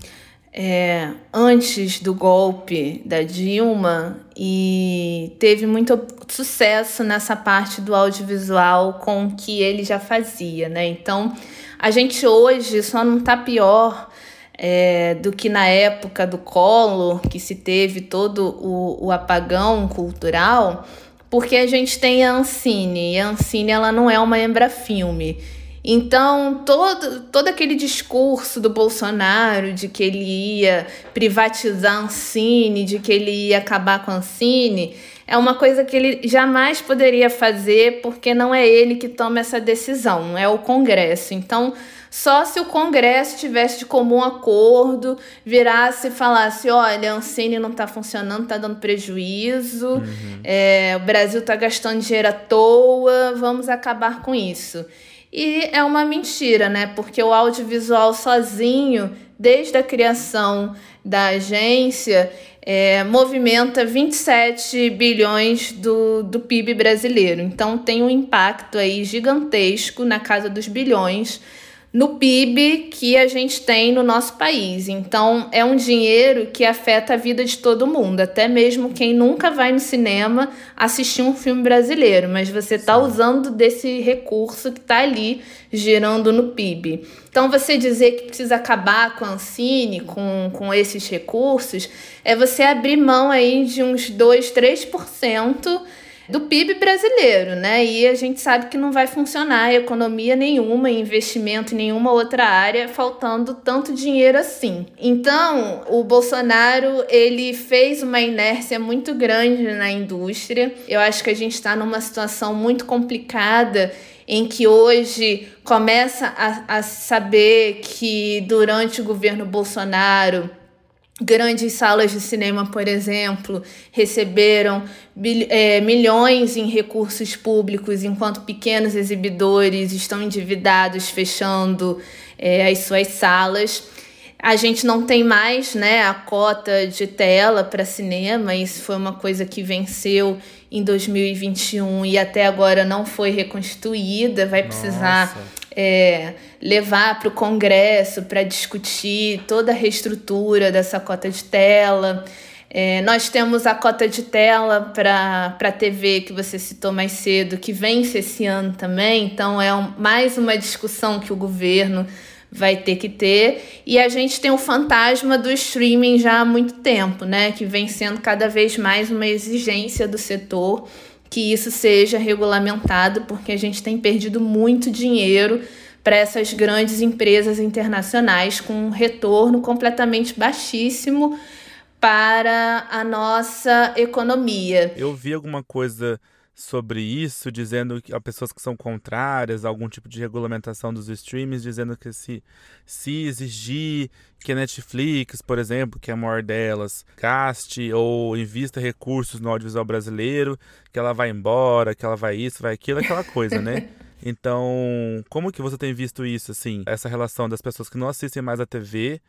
é, antes do golpe da Dilma e teve muito sucesso nessa parte do audiovisual com o que ele já fazia, né? Então a gente hoje só não está pior é, do que na época do Collor, que se teve todo o, o apagão cultural, porque a gente tem a Ancine, e a Ancine ela não é uma Embrafilme. Então, todo, todo aquele discurso do Bolsonaro de que ele ia privatizar a Ancine, de que ele ia acabar com a Ancine, é uma coisa que ele jamais poderia fazer porque não é ele que toma essa decisão, é o Congresso. Então, só se o Congresso tivesse de comum acordo, virasse e falasse: olha, a Ancine não está funcionando, está dando prejuízo, uhum. é, o Brasil está gastando dinheiro à toa, vamos acabar com isso. E é uma mentira, né? Porque o audiovisual sozinho, desde a criação da agência, é, movimenta 27 bilhões do, do PIB brasileiro. Então tem um impacto aí gigantesco na casa dos bilhões no PIB que a gente tem no nosso país. Então, é um dinheiro que afeta a vida de todo mundo, até mesmo quem nunca vai no cinema assistir um filme brasileiro, mas você está usando desse recurso que está ali girando no PIB. Então, você dizer que precisa acabar com a Ancine, com, com esses recursos, é você abrir mão aí de uns 2, 3% do PIB brasileiro, né? E a gente sabe que não vai funcionar economia nenhuma, investimento em nenhuma outra área, faltando tanto dinheiro assim. Então, o Bolsonaro, ele fez uma inércia muito grande na indústria. Eu acho que a gente está numa situação muito complicada em que hoje começa a, a saber que durante o governo Bolsonaro Grandes salas de cinema, por exemplo, receberam é, milhões em recursos públicos, enquanto pequenos exibidores estão endividados, fechando é, as suas salas. A gente não tem mais né, a cota de tela para cinema, isso foi uma coisa que venceu em 2021 e até agora não foi reconstituída, vai Nossa. precisar é, levar para o Congresso para discutir toda a reestrutura dessa cota de tela. É, nós temos a cota de tela para a TV que você citou mais cedo, que vence esse ano também, então é um, mais uma discussão que o governo vai ter que ter. E a gente tem o fantasma do streaming já há muito tempo, né? Que vem sendo cada vez mais uma exigência do setor que isso seja regulamentado, porque a gente tem perdido muito dinheiro para essas grandes empresas internacionais com um retorno completamente baixíssimo para a nossa economia. Eu vi alguma coisa sobre isso, dizendo que há pessoas que são contrárias a algum tipo de regulamentação dos streams, dizendo que se, se exigir que a Netflix, por exemplo, que é a maior delas, gaste ou invista recursos no audiovisual brasileiro, que ela vai embora, que ela vai isso, vai aquilo, aquela coisa, né? Então, como que você tem visto isso, assim, essa relação das pessoas que não assistem mais a TV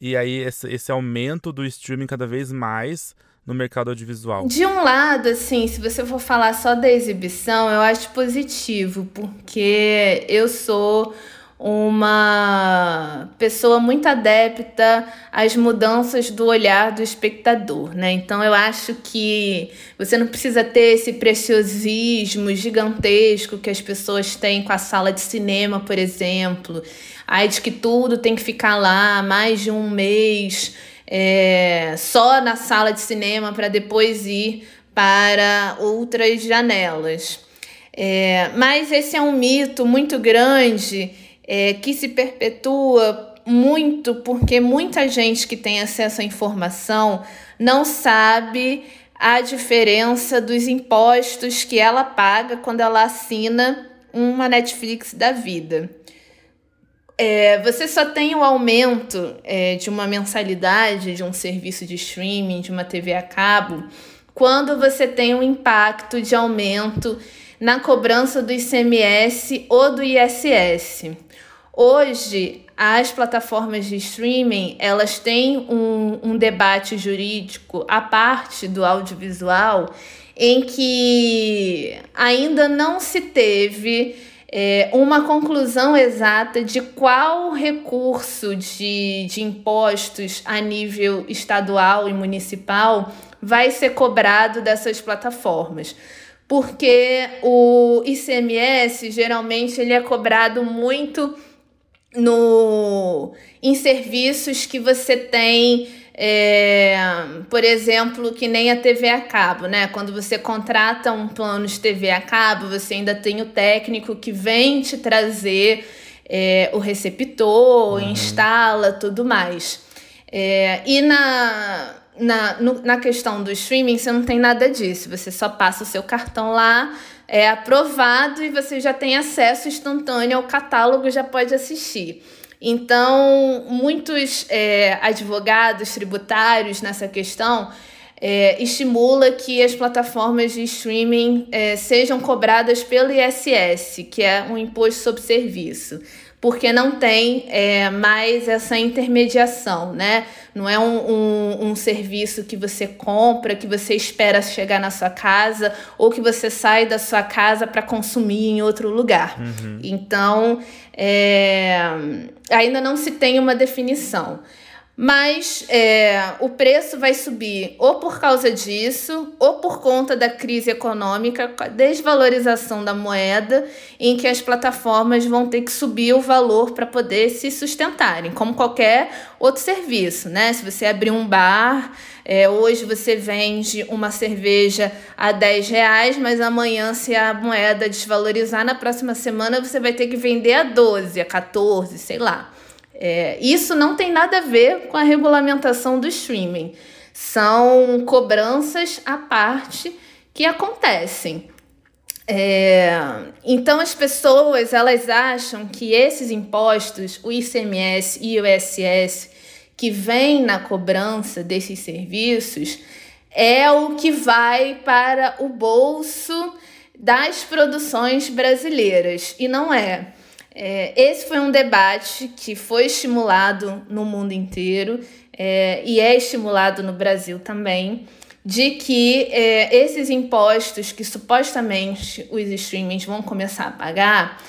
e aí esse, esse aumento do streaming cada vez mais no mercado audiovisual? De um lado, assim, se você for falar só da exibição, eu acho positivo, porque eu sou uma pessoa muito adepta às mudanças do olhar do espectador, né? Então eu acho que você não precisa ter esse preciosismo gigantesco que as pessoas têm com a sala de cinema, por exemplo. Aí de que tudo tem que ficar lá mais de um mês é, só na sala de cinema para depois ir para outras janelas. É, mas esse é um mito muito grande é, que se perpetua muito porque muita gente que tem acesso à informação não sabe a diferença dos impostos que ela paga quando ela assina uma Netflix da vida. É, você só tem o aumento é, de uma mensalidade de um serviço de streaming, de uma TV a cabo, quando você tem um impacto de aumento na cobrança do ICMS ou do ISS. Hoje, as plataformas de streaming elas têm um, um debate jurídico à parte do audiovisual em que ainda não se teve é, uma conclusão exata de qual recurso de, de impostos a nível estadual e municipal vai ser cobrado dessas plataformas. Porque o ICMS geralmente ele é cobrado muito no em serviços que você tem é, por exemplo, que nem a TV a cabo, né? Quando você contrata um plano de TV a cabo, você ainda tem o técnico que vem te trazer é, o receptor, uhum. instala, tudo mais. É, e na, na, no, na questão do streaming, você não tem nada disso. Você só passa o seu cartão lá, é aprovado e você já tem acesso instantâneo ao catálogo, já pode assistir. Então, muitos é, advogados tributários nessa questão é, estimula que as plataformas de streaming é, sejam cobradas pelo ISS, que é um imposto sobre serviço porque não tem é, mais essa intermediação, né? Não é um, um, um, serviço que você compra, que você espera chegar na sua casa, ou que você sai da sua casa para consumir em outro lugar. Uhum. Então, é, ainda não se tem uma definição. Mas é, o preço vai subir ou por causa disso, ou por conta da crise econômica, desvalorização da moeda, em que as plataformas vão ter que subir o valor para poder se sustentarem, como qualquer outro serviço, né? Se você abrir um bar, é, hoje você vende uma cerveja a 10 reais, mas amanhã, se a moeda desvalorizar, na próxima semana você vai ter que vender a 12, a 14, sei lá. É, isso não tem nada a ver com a regulamentação do streaming. São cobranças à parte que acontecem. É, então as pessoas elas acham que esses impostos, o ICMS e o ISS, que vem na cobrança desses serviços, é o que vai para o bolso das produções brasileiras. E não é. É, esse foi um debate que foi estimulado no mundo inteiro é, e é estimulado no Brasil também, de que é, esses impostos que supostamente os streamings vão começar a pagar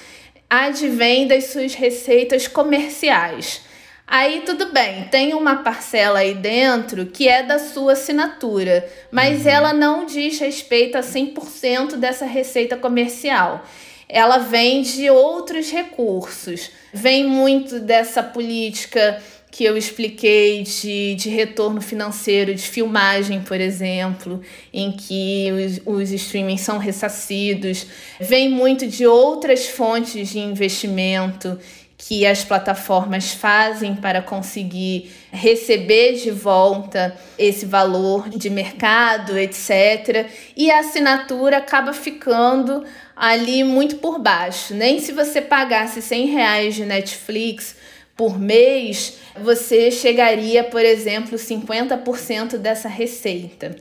advêm das suas receitas comerciais. Aí tudo bem, tem uma parcela aí dentro que é da sua assinatura, mas uhum. ela não diz respeito a 100% dessa receita comercial ela vem de outros recursos. Vem muito dessa política que eu expliquei de, de retorno financeiro, de filmagem, por exemplo, em que os, os streamings são ressarcidos. Vem muito de outras fontes de investimento que as plataformas fazem para conseguir receber de volta esse valor de mercado, etc. E a assinatura acaba ficando ali muito por baixo. Nem se você pagasse 100 reais de Netflix por mês, você chegaria, por exemplo, 50% dessa receita.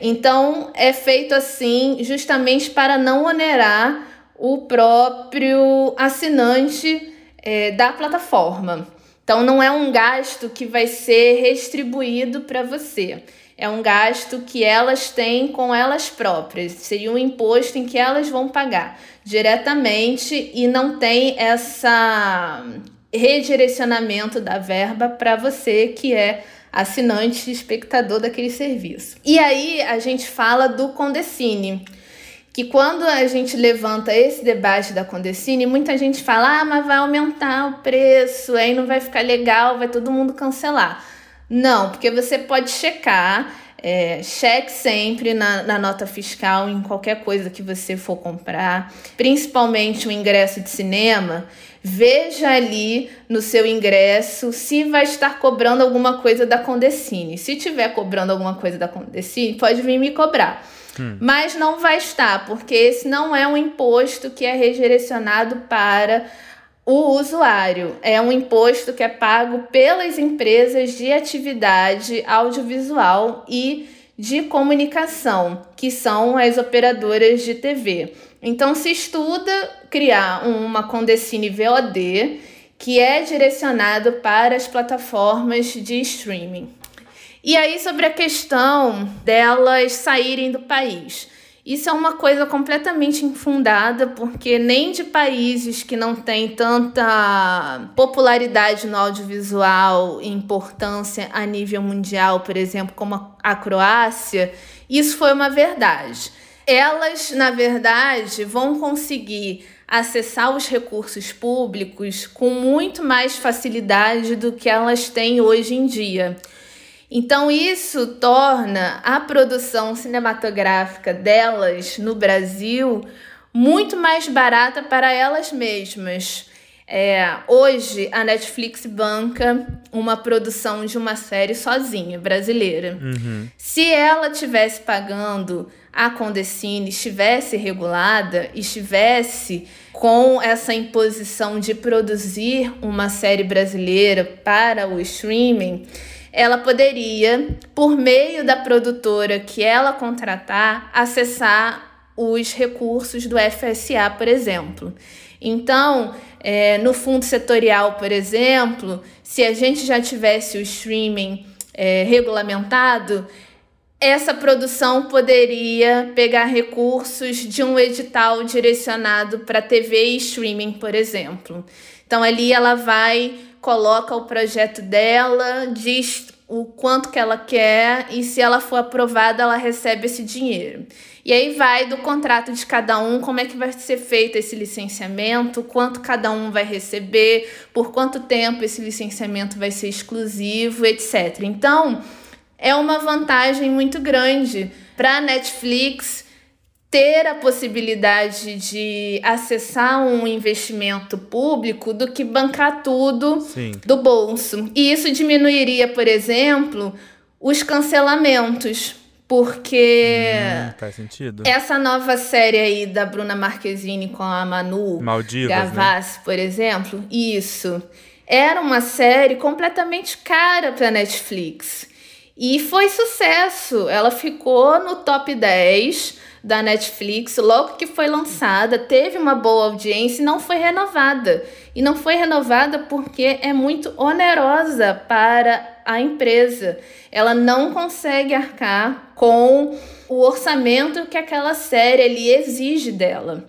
Então, é feito assim justamente para não onerar o próprio assinante é, da plataforma. Então, não é um gasto que vai ser restribuído para você é um gasto que elas têm com elas próprias, seria um imposto em que elas vão pagar diretamente e não tem essa redirecionamento da verba para você que é assinante espectador daquele serviço. E aí a gente fala do Condecine, que quando a gente levanta esse debate da Condecine, muita gente fala: "Ah, mas vai aumentar o preço, aí não vai ficar legal, vai todo mundo cancelar". Não, porque você pode checar, é, cheque sempre na, na, nota fiscal em qualquer coisa que você for comprar, principalmente o ingresso de cinema. Veja ali no seu ingresso se vai estar cobrando alguma coisa da Condecine. Se tiver cobrando alguma coisa da Condecine, pode vir me cobrar. Hum. Mas não vai estar, porque esse não é um imposto que é redirecionado para o usuário é um imposto que é pago pelas empresas de atividade audiovisual e de comunicação, que são as operadoras de TV. Então, se estuda criar uma Condecine VOD que é direcionado para as plataformas de streaming. E aí, sobre a questão delas saírem do país. Isso é uma coisa completamente infundada, porque nem de países que não têm tanta popularidade no audiovisual e importância a nível mundial, por exemplo, como a Croácia, isso foi uma verdade. Elas, na verdade, vão conseguir acessar os recursos públicos com muito mais facilidade do que elas têm hoje em dia. Então, isso torna a produção cinematográfica delas no Brasil muito mais barata para elas mesmas. É, hoje, a Netflix banca uma produção de uma série sozinha, brasileira. Uhum. Se ela tivesse pagando a Condecine, estivesse regulada, estivesse com essa imposição de produzir uma série brasileira para o streaming, ela poderia, por meio da produtora que ela contratar, acessar os recursos do FSA, por exemplo. Então, é, no fundo setorial, por exemplo, se a gente já tivesse o streaming é, regulamentado, essa produção poderia pegar recursos de um edital direcionado para TV e streaming, por exemplo. Então ali ela vai coloca o projeto dela, diz o quanto que ela quer e se ela for aprovada, ela recebe esse dinheiro. E aí vai do contrato de cada um, como é que vai ser feito esse licenciamento, quanto cada um vai receber, por quanto tempo esse licenciamento vai ser exclusivo, etc. Então, é uma vantagem muito grande para a Netflix ter a possibilidade de acessar um investimento público do que bancar tudo Sim. do bolso. E isso diminuiria, por exemplo, os cancelamentos. Porque Hum, faz sentido. essa nova série aí da Bruna Marquezine com a Manu Maldivas, né? Gavassi, por exemplo, isso era uma série completamente cara para Netflix. E foi sucesso. Ela ficou no top 10 da Netflix logo que foi lançada, teve uma boa audiência e não foi renovada. E não foi renovada porque é muito onerosa para a empresa. Ela não consegue arcar com o orçamento que aquela série ali exige dela.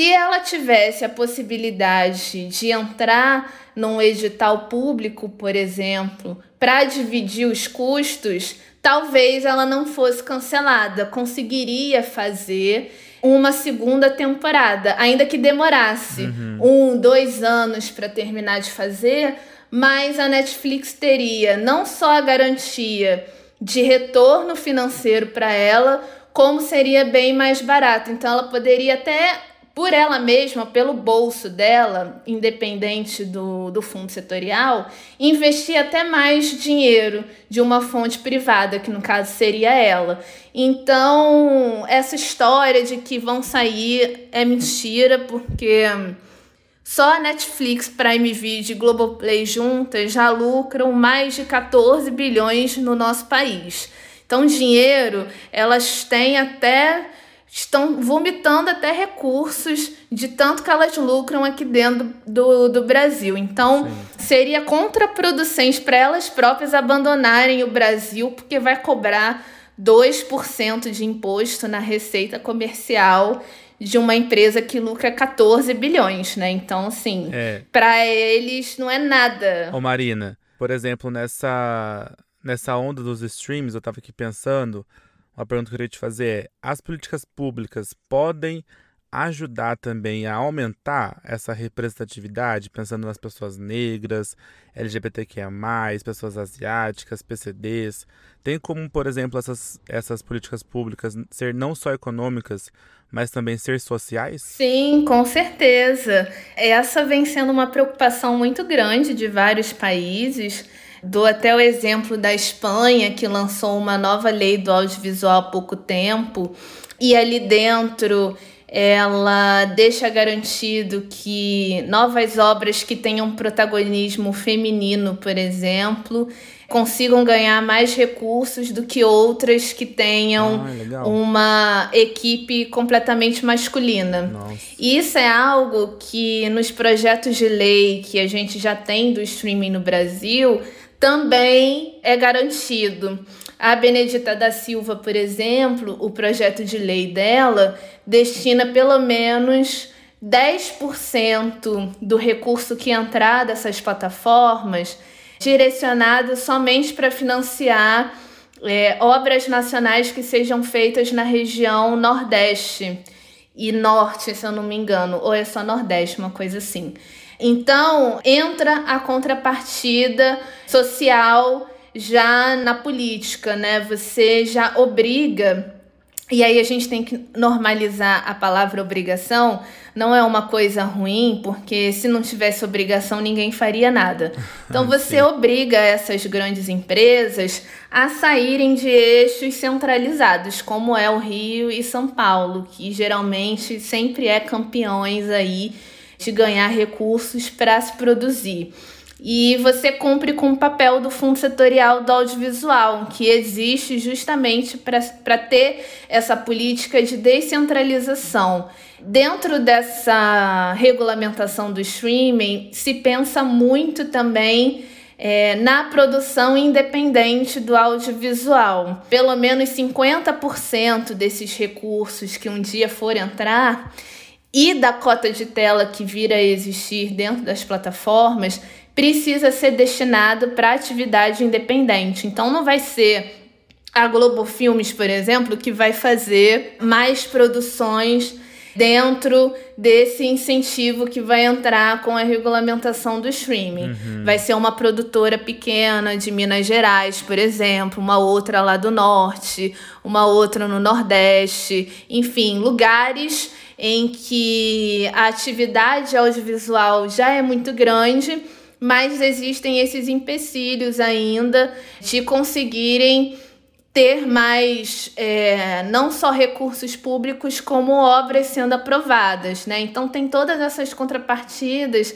Se ela tivesse a possibilidade de entrar num edital público, por exemplo, para dividir os custos, talvez ela não fosse cancelada, conseguiria fazer uma segunda temporada, ainda que demorasse um, dois anos para terminar de fazer, mas a Netflix teria não só a garantia de retorno financeiro para ela, como seria bem mais barato. Então ela poderia até por ela mesma, pelo bolso dela, independente do, do fundo setorial, investir até mais dinheiro de uma fonte privada, que no caso seria ela. Então, essa história de que vão sair é mentira, porque só a Netflix, Prime Video e Globoplay juntas já lucram mais de 14 bilhões no nosso país. Então, dinheiro elas têm até estão vomitando até recursos de tanto que elas lucram aqui dentro do, do Brasil. Então, Sim. seria contraproducente para elas próprias abandonarem o Brasil, porque vai cobrar 2% de imposto na receita comercial de uma empresa que lucra 14 bilhões, né? Então, assim, É. para eles não é nada. Ô Marina, por exemplo, nessa, nessa onda dos streams, eu tava aqui pensando, uma pergunta que eu queria te fazer é, as políticas públicas podem ajudar também a aumentar essa representatividade, pensando nas pessoas negras, LGBTQIA+, pessoas asiáticas, PCDs? Tem como, por exemplo, essas, essas políticas públicas ser não só econômicas, mas também ser sociais? Sim, com certeza. Essa vem sendo uma preocupação muito grande de vários países. Dou até o exemplo da Espanha, que lançou uma nova lei do audiovisual há pouco tempo, e ali dentro ela deixa garantido que novas obras que tenham protagonismo feminino, por exemplo, consigam ganhar mais recursos do que outras que tenham Ah, uma equipe completamente masculina. Nossa. Isso é algo que nos projetos de lei que a gente já tem do streaming no Brasil também é garantido. A Benedita da Silva, por exemplo, o projeto de lei dela destina pelo menos 10% do recurso que entrar dessas plataformas direcionado somente para financiar é, obras nacionais que sejam feitas na região Nordeste e Norte, se eu não me engano, ou é só Nordeste, uma coisa assim. Então, entra a contrapartida social já na política, né? Você já obriga e aí a gente tem que normalizar a palavra obrigação. Não é uma coisa ruim, porque se não tivesse obrigação, ninguém faria nada. Então você obriga essas grandes empresas a saírem de eixos centralizados, como é o Rio e São Paulo, que geralmente sempre é campeões aí de ganhar recursos para se produzir. E você cumpre com o papel do Fundo Setorial do Audiovisual, que existe justamente para ter essa política de descentralização. Dentro dessa regulamentação do streaming, se pensa muito também é, na produção independente do audiovisual. Pelo menos 50% desses recursos que um dia for entrar e da cota de tela que vir a existir dentro das plataformas precisa ser destinado para atividade independente. Então não vai ser a Globo Filmes, por exemplo, que vai fazer mais produções dentro desse incentivo que vai entrar com a regulamentação do streaming. Uhum. Vai ser uma produtora pequena de Minas Gerais, por exemplo, uma outra lá do norte, uma outra no Nordeste, enfim, lugares em que a atividade audiovisual já é muito grande mas existem esses empecilhos ainda de conseguirem ter mais é, não só recursos públicos como obras sendo aprovadas, né? Então tem todas essas contrapartidas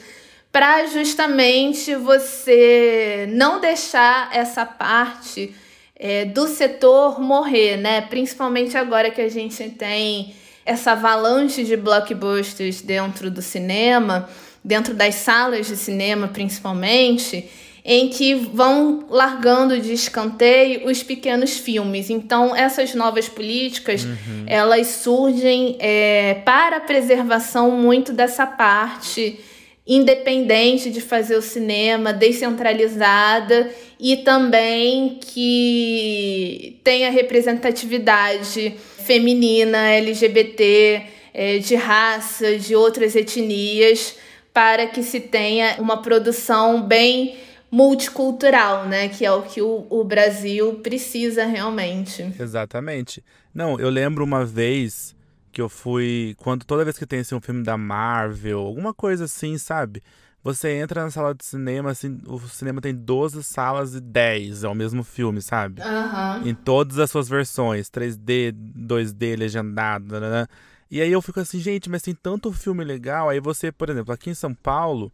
para justamente você não deixar essa parte é, do setor morrer, né? Principalmente agora que a gente tem essa avalanche de blockbusters dentro do cinema dentro das salas de cinema principalmente, em que vão largando de escanteio os pequenos filmes. Então, essas novas políticas, uhum. elas surgem é, para a preservação muito dessa parte independente de fazer o cinema, descentralizada e também que tenha representatividade feminina, LGBT, é, de raça, de outras etnias, para que se tenha uma produção bem multicultural, né? Que é o que o, o Brasil precisa realmente. Exatamente. Não, eu lembro uma vez que eu fui. Quando toda vez que tem assim, um filme da Marvel, alguma coisa assim, sabe? Você entra na sala de cinema, assim, o cinema tem 12 salas e 10 é o mesmo filme, sabe? Uhum. Em todas as suas versões, 3D, 2D, legendado, né? E aí eu fico assim, gente, mas tem tanto filme legal. Aí você, por exemplo, aqui em São Paulo,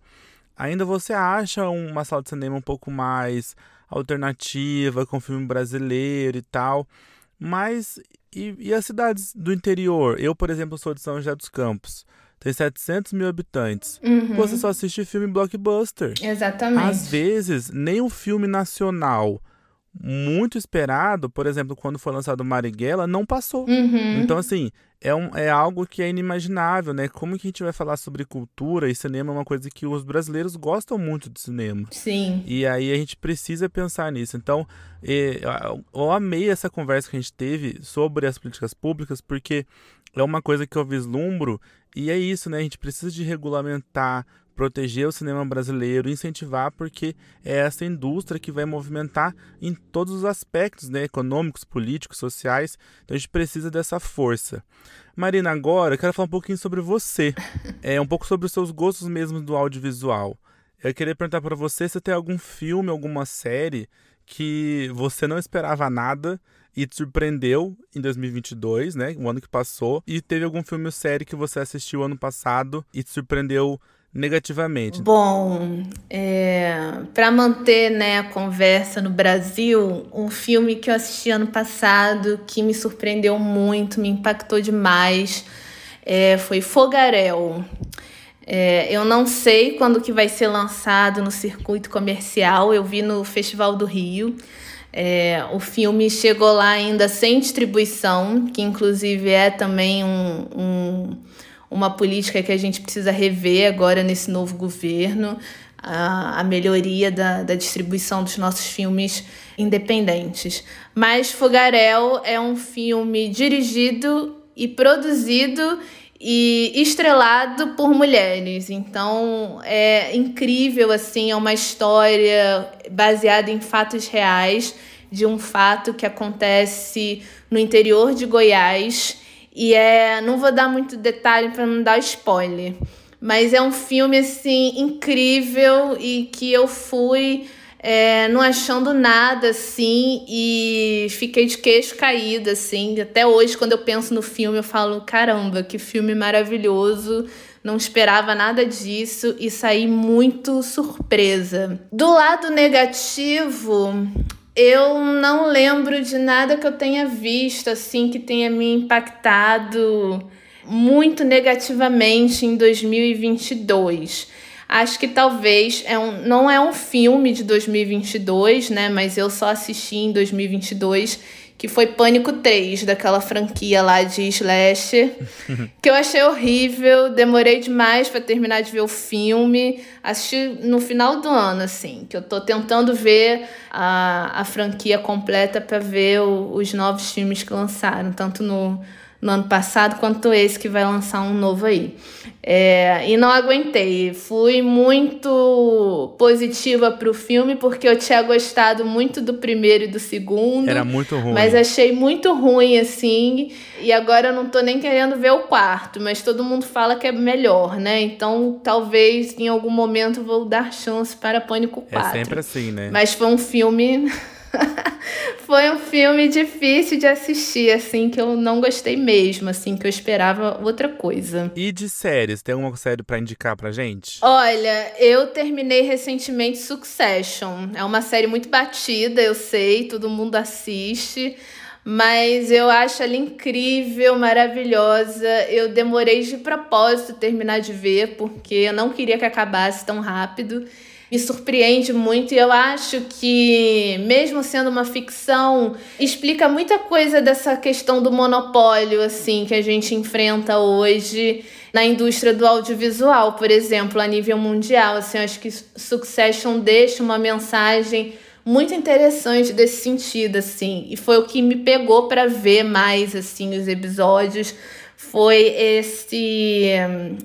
ainda você acha uma sala de cinema um pouco mais alternativa, com filme brasileiro e tal. Mas e, e as cidades do interior? Eu, por exemplo, sou de São José dos Campos. Tem 700 mil habitantes. Uhum. Você só assiste filme blockbuster. Exatamente. Às vezes, nem um filme nacional muito esperado, por exemplo, quando foi lançado Marighella, não passou. Uhum. Então, assim, é, um, é algo que é inimaginável, né? Como que a gente vai falar sobre cultura e cinema é uma coisa que os brasileiros gostam muito de cinema. Sim. E aí a gente precisa pensar nisso. Então, eu amei essa conversa que a gente teve sobre as políticas públicas, porque é uma coisa que eu vislumbro e é isso, né? A gente precisa de regulamentar, proteger o cinema brasileiro, incentivar, porque é essa indústria que vai movimentar em todos os aspectos, né, econômicos, políticos, sociais. Então a gente precisa dessa força. Marina, agora eu quero falar um pouquinho sobre você, é um pouco sobre os seus gostos mesmo do audiovisual. Eu queria perguntar para você se tem algum filme, alguma série que você não esperava nada e te surpreendeu em 2022, né? O ano que passou. E teve algum filme ou série que você assistiu ano passado e te surpreendeu negativamente? Bom, é, para manter né, a conversa no Brasil, um filme que eu assisti ano passado que me surpreendeu muito, me impactou demais, é, foi Fogaréu. É, eu não sei quando que vai ser lançado no circuito comercial. Eu vi no Festival do Rio. É, o filme chegou lá ainda sem distribuição, que inclusive é também um, um, uma política que a gente precisa rever agora nesse novo governo. A, a melhoria da, da distribuição dos nossos filmes independentes. Mas Fogarel é um filme dirigido e produzido e estrelado por mulheres. Então é incrível assim, é uma história baseada em fatos reais de um fato que acontece no interior de Goiás e é, não vou dar muito detalhe para não dar spoiler, mas é um filme assim incrível e que eu fui é, não achando nada assim e fiquei de queixo caído assim. Até hoje, quando eu penso no filme, eu falo: caramba, que filme maravilhoso. Não esperava nada disso e saí muito surpresa. Do lado negativo, eu não lembro de nada que eu tenha visto assim que tenha me impactado muito negativamente em 2022. Acho que talvez é um, não é um filme de 2022, né? Mas eu só assisti em 2022, que foi Pânico 3, daquela franquia lá de slasher, que eu achei horrível, demorei demais para terminar de ver o filme. Assisti no final do ano, assim, que eu tô tentando ver a, a franquia completa para ver o, os novos filmes que lançaram, tanto no no ano passado, quanto esse que vai lançar um novo aí. É, e não aguentei. Fui muito positiva pro filme, porque eu tinha gostado muito do primeiro e do segundo. Era muito ruim. Mas achei muito ruim, assim. E agora eu não tô nem querendo ver o quarto, mas todo mundo fala que é melhor, né? Então talvez em algum momento vou dar chance para Pânico 4. É sempre assim, né? Mas foi um filme. Foi um filme difícil de assistir, assim, que eu não gostei mesmo, assim, que eu esperava outra coisa. E de séries, tem alguma série para indicar pra gente? Olha, eu terminei recentemente Succession. É uma série muito batida, eu sei, todo mundo assiste. Mas eu acho ela incrível, maravilhosa. Eu demorei de propósito terminar de ver, porque eu não queria que acabasse tão rápido me surpreende muito e eu acho que, mesmo sendo uma ficção, explica muita coisa dessa questão do monopólio assim que a gente enfrenta hoje na indústria do audiovisual, por exemplo, a nível mundial. Assim, eu acho que Succession deixa uma mensagem muito interessante desse sentido, assim, e foi o que me pegou para ver mais assim os episódios foi esse,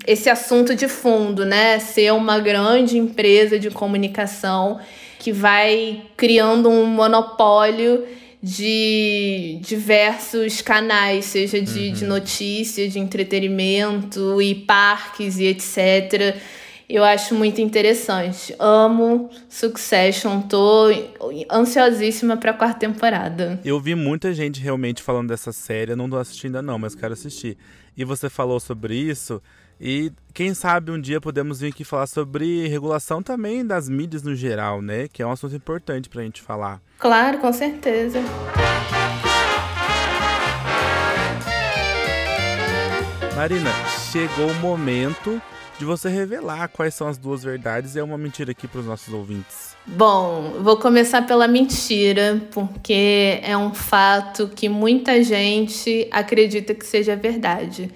esse assunto de fundo, né? Ser uma grande empresa de comunicação que vai criando um monopólio de diversos canais, seja de, uhum. de notícia, de entretenimento e parques e etc. Eu acho muito interessante. Amo Succession, tô ansiosíssima pra quarta temporada. Eu vi muita gente realmente falando dessa série, eu não tô assistindo ainda não, mas quero assistir. E você falou sobre isso, e quem sabe um dia podemos vir aqui falar sobre regulação também das mídias no geral, né? Que é um assunto importante pra gente falar. Claro, com certeza. Marina, chegou o momento de você revelar quais são as duas verdades é uma mentira aqui para os nossos ouvintes. Bom, vou começar pela mentira, porque é um fato que muita gente acredita que seja verdade,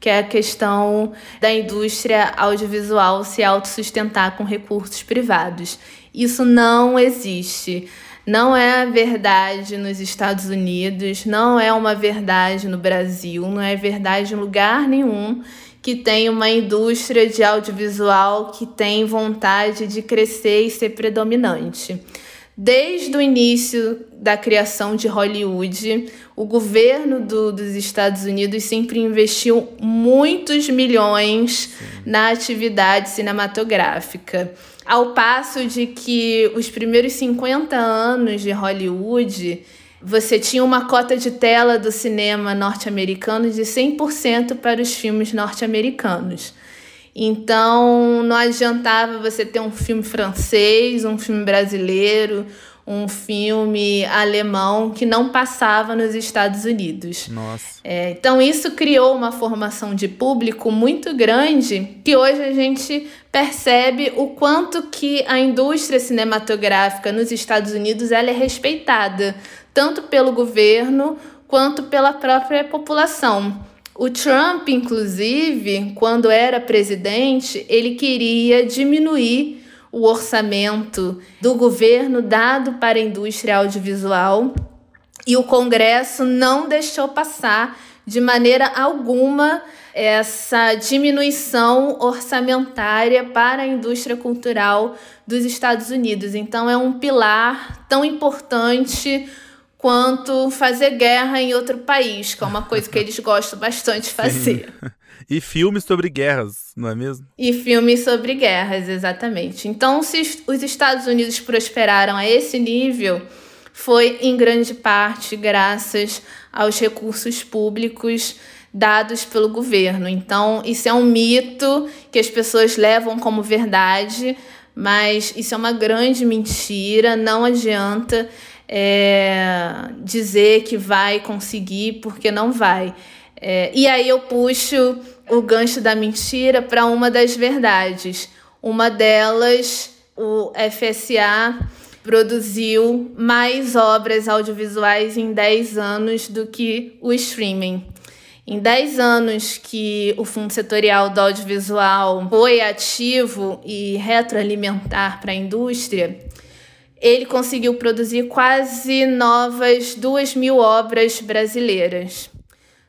que é a questão da indústria audiovisual se autossustentar com recursos privados. Isso não existe. Não é verdade nos Estados Unidos, não é uma verdade no Brasil, não é verdade em lugar nenhum que tem uma indústria de audiovisual que tem vontade de crescer e ser predominante. Desde o início da criação de Hollywood, o governo do, dos Estados Unidos sempre investiu muitos milhões na atividade cinematográfica. Ao passo de que os primeiros 50 anos de Hollywood você tinha uma cota de tela do cinema norte-americano de 100% para os filmes norte-americanos. Então, não adiantava você ter um filme francês, um filme brasileiro, um filme alemão que não passava nos Estados Unidos. Nossa. É, então isso criou uma formação de público muito grande que hoje a gente percebe o quanto que a indústria cinematográfica nos Estados Unidos ela é respeitada tanto pelo governo quanto pela própria população. O Trump, inclusive, quando era presidente, ele queria diminuir o orçamento do governo dado para a indústria audiovisual e o Congresso não deixou passar de maneira alguma essa diminuição orçamentária para a indústria cultural dos Estados Unidos. Então, é um pilar tão importante quanto fazer guerra em outro país, que é uma coisa que eles gostam bastante de fazer. Sim. E filmes sobre guerras, não é mesmo? E filmes sobre guerras, exatamente. Então, se os Estados Unidos prosperaram a esse nível, foi em grande parte graças aos recursos públicos dados pelo governo. Então, isso é um mito que as pessoas levam como verdade, mas isso é uma grande mentira, não adianta é, dizer que vai conseguir, porque não vai. É, e aí eu puxo o gancho da mentira para uma das verdades. Uma delas, o FSA produziu mais obras audiovisuais em 10 anos do que o streaming. Em 10 anos que o Fundo Setorial do Audiovisual foi ativo e retroalimentar para a indústria, ele conseguiu produzir quase novas duas mil obras brasileiras.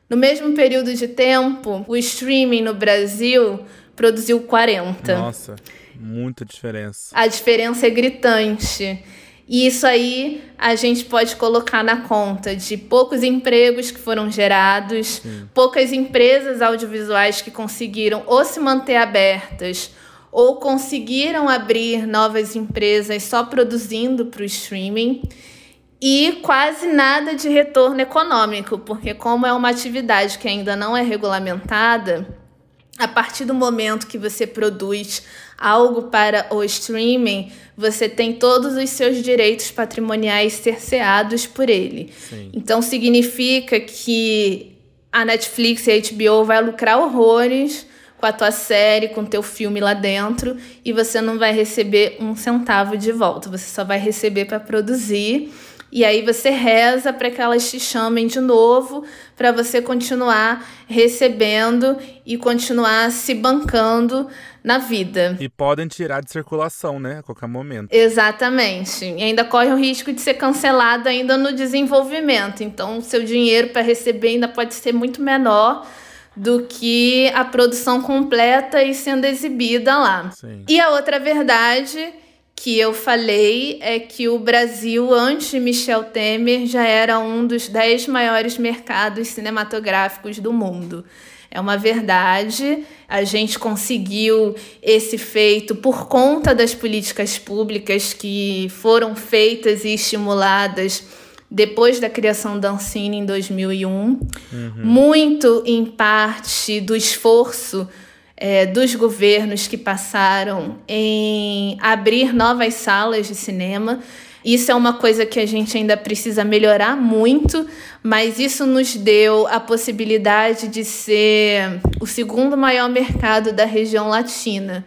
No mesmo período de tempo, o streaming no Brasil produziu 40. Nossa, muita diferença. A diferença é gritante. E isso aí a gente pode colocar na conta de poucos empregos que foram gerados, Sim. poucas empresas audiovisuais que conseguiram ou se manter abertas ou conseguiram abrir novas empresas só produzindo para o streaming e quase nada de retorno econômico, porque como é uma atividade que ainda não é regulamentada, a partir do momento que você produz algo para o streaming, você tem todos os seus direitos patrimoniais cerceados por ele. Sim. Então significa que a Netflix e a HBO vai lucrar horrores com a tua série, com o teu filme lá dentro, e você não vai receber um centavo de volta. Você só vai receber para produzir. E aí você reza para que elas te chamem de novo, para você continuar recebendo e continuar se bancando na vida. E podem tirar de circulação, né, a qualquer momento. Exatamente. E ainda corre o risco de ser cancelado ainda no desenvolvimento. Então, o seu dinheiro para receber ainda pode ser muito menor do que a produção completa e sendo exibida lá. Sim. E a outra verdade que eu falei é que o Brasil, antes de Michel Temer, já era um dos dez maiores mercados cinematográficos do mundo. É uma verdade, a gente conseguiu esse feito por conta das políticas públicas que foram feitas e estimuladas depois da criação da Ancine em 2001, uhum. muito em parte do esforço é, dos governos que passaram em abrir novas salas de cinema. Isso é uma coisa que a gente ainda precisa melhorar muito, mas isso nos deu a possibilidade de ser o segundo maior mercado da região latina,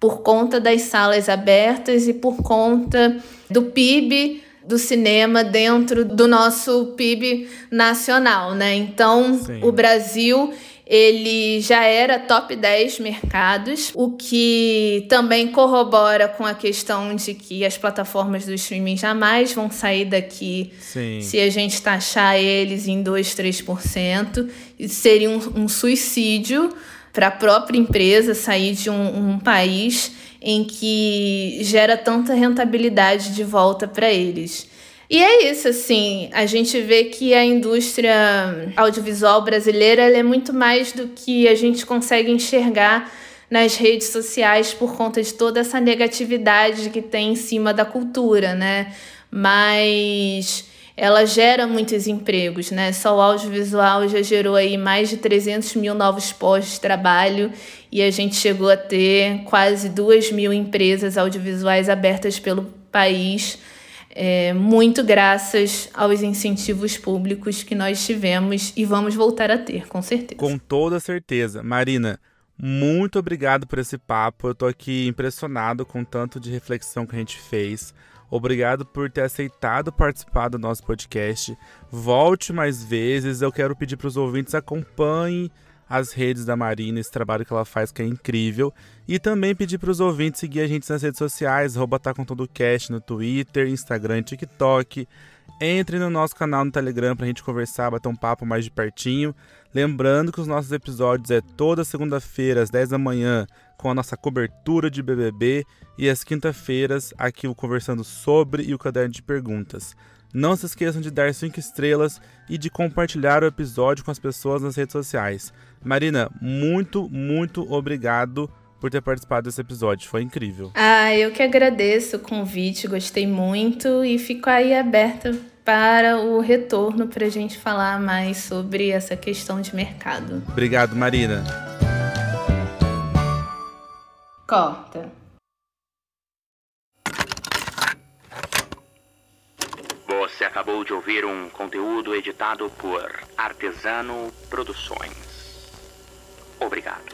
por conta das salas abertas e por conta do PIB do cinema dentro do nosso PIB nacional, né? Então, Sim. o Brasil ele já era top 10 mercados, o que também corrobora com a questão de que as plataformas do streaming jamais vão sair daqui Sim. se a gente taxar eles em 2, 3%. Isso seria um, um suicídio para a própria empresa sair de um, um país em que gera tanta rentabilidade de volta para eles. E é isso, assim, a gente vê que a indústria audiovisual brasileira é muito mais do que a gente consegue enxergar nas redes sociais por conta de toda essa negatividade que tem em cima da cultura, né? Mas ela gera muitos empregos, né? Só o audiovisual já gerou aí mais de 300 mil novos postos de trabalho e a gente chegou a ter quase 2 mil empresas audiovisuais abertas pelo país é, muito graças aos incentivos públicos que nós tivemos e vamos voltar a ter, com certeza. Com toda certeza. Marina, muito obrigado por esse papo. Eu tô aqui impressionado com o tanto de reflexão que a gente fez. Obrigado por ter aceitado participar do nosso podcast. Volte mais vezes. Eu quero pedir para os ouvintes acompanhem as redes da Marina, esse trabalho que ela faz que é incrível. E também pedir para os ouvintes seguir a gente nas redes sociais, tá com todo cast no Twitter, Instagram, TikTok. Entre no nosso canal no Telegram para a gente conversar, bater um papo mais de pertinho. Lembrando que os nossos episódios é toda segunda-feira às 10 da manhã com a nossa cobertura de BBB e às quinta-feiras aqui o Conversando Sobre e o Caderno de Perguntas. Não se esqueçam de dar 5 estrelas e de compartilhar o episódio com as pessoas nas redes sociais. Marina, muito, muito obrigado por ter participado desse episódio. Foi incrível. Ah, eu que agradeço o convite, gostei muito e fico aí aberta para o retorno para a gente falar mais sobre essa questão de mercado. Obrigado, Marina. Corta. Você acabou de ouvir um conteúdo editado por Artesano Produções. Obrigado.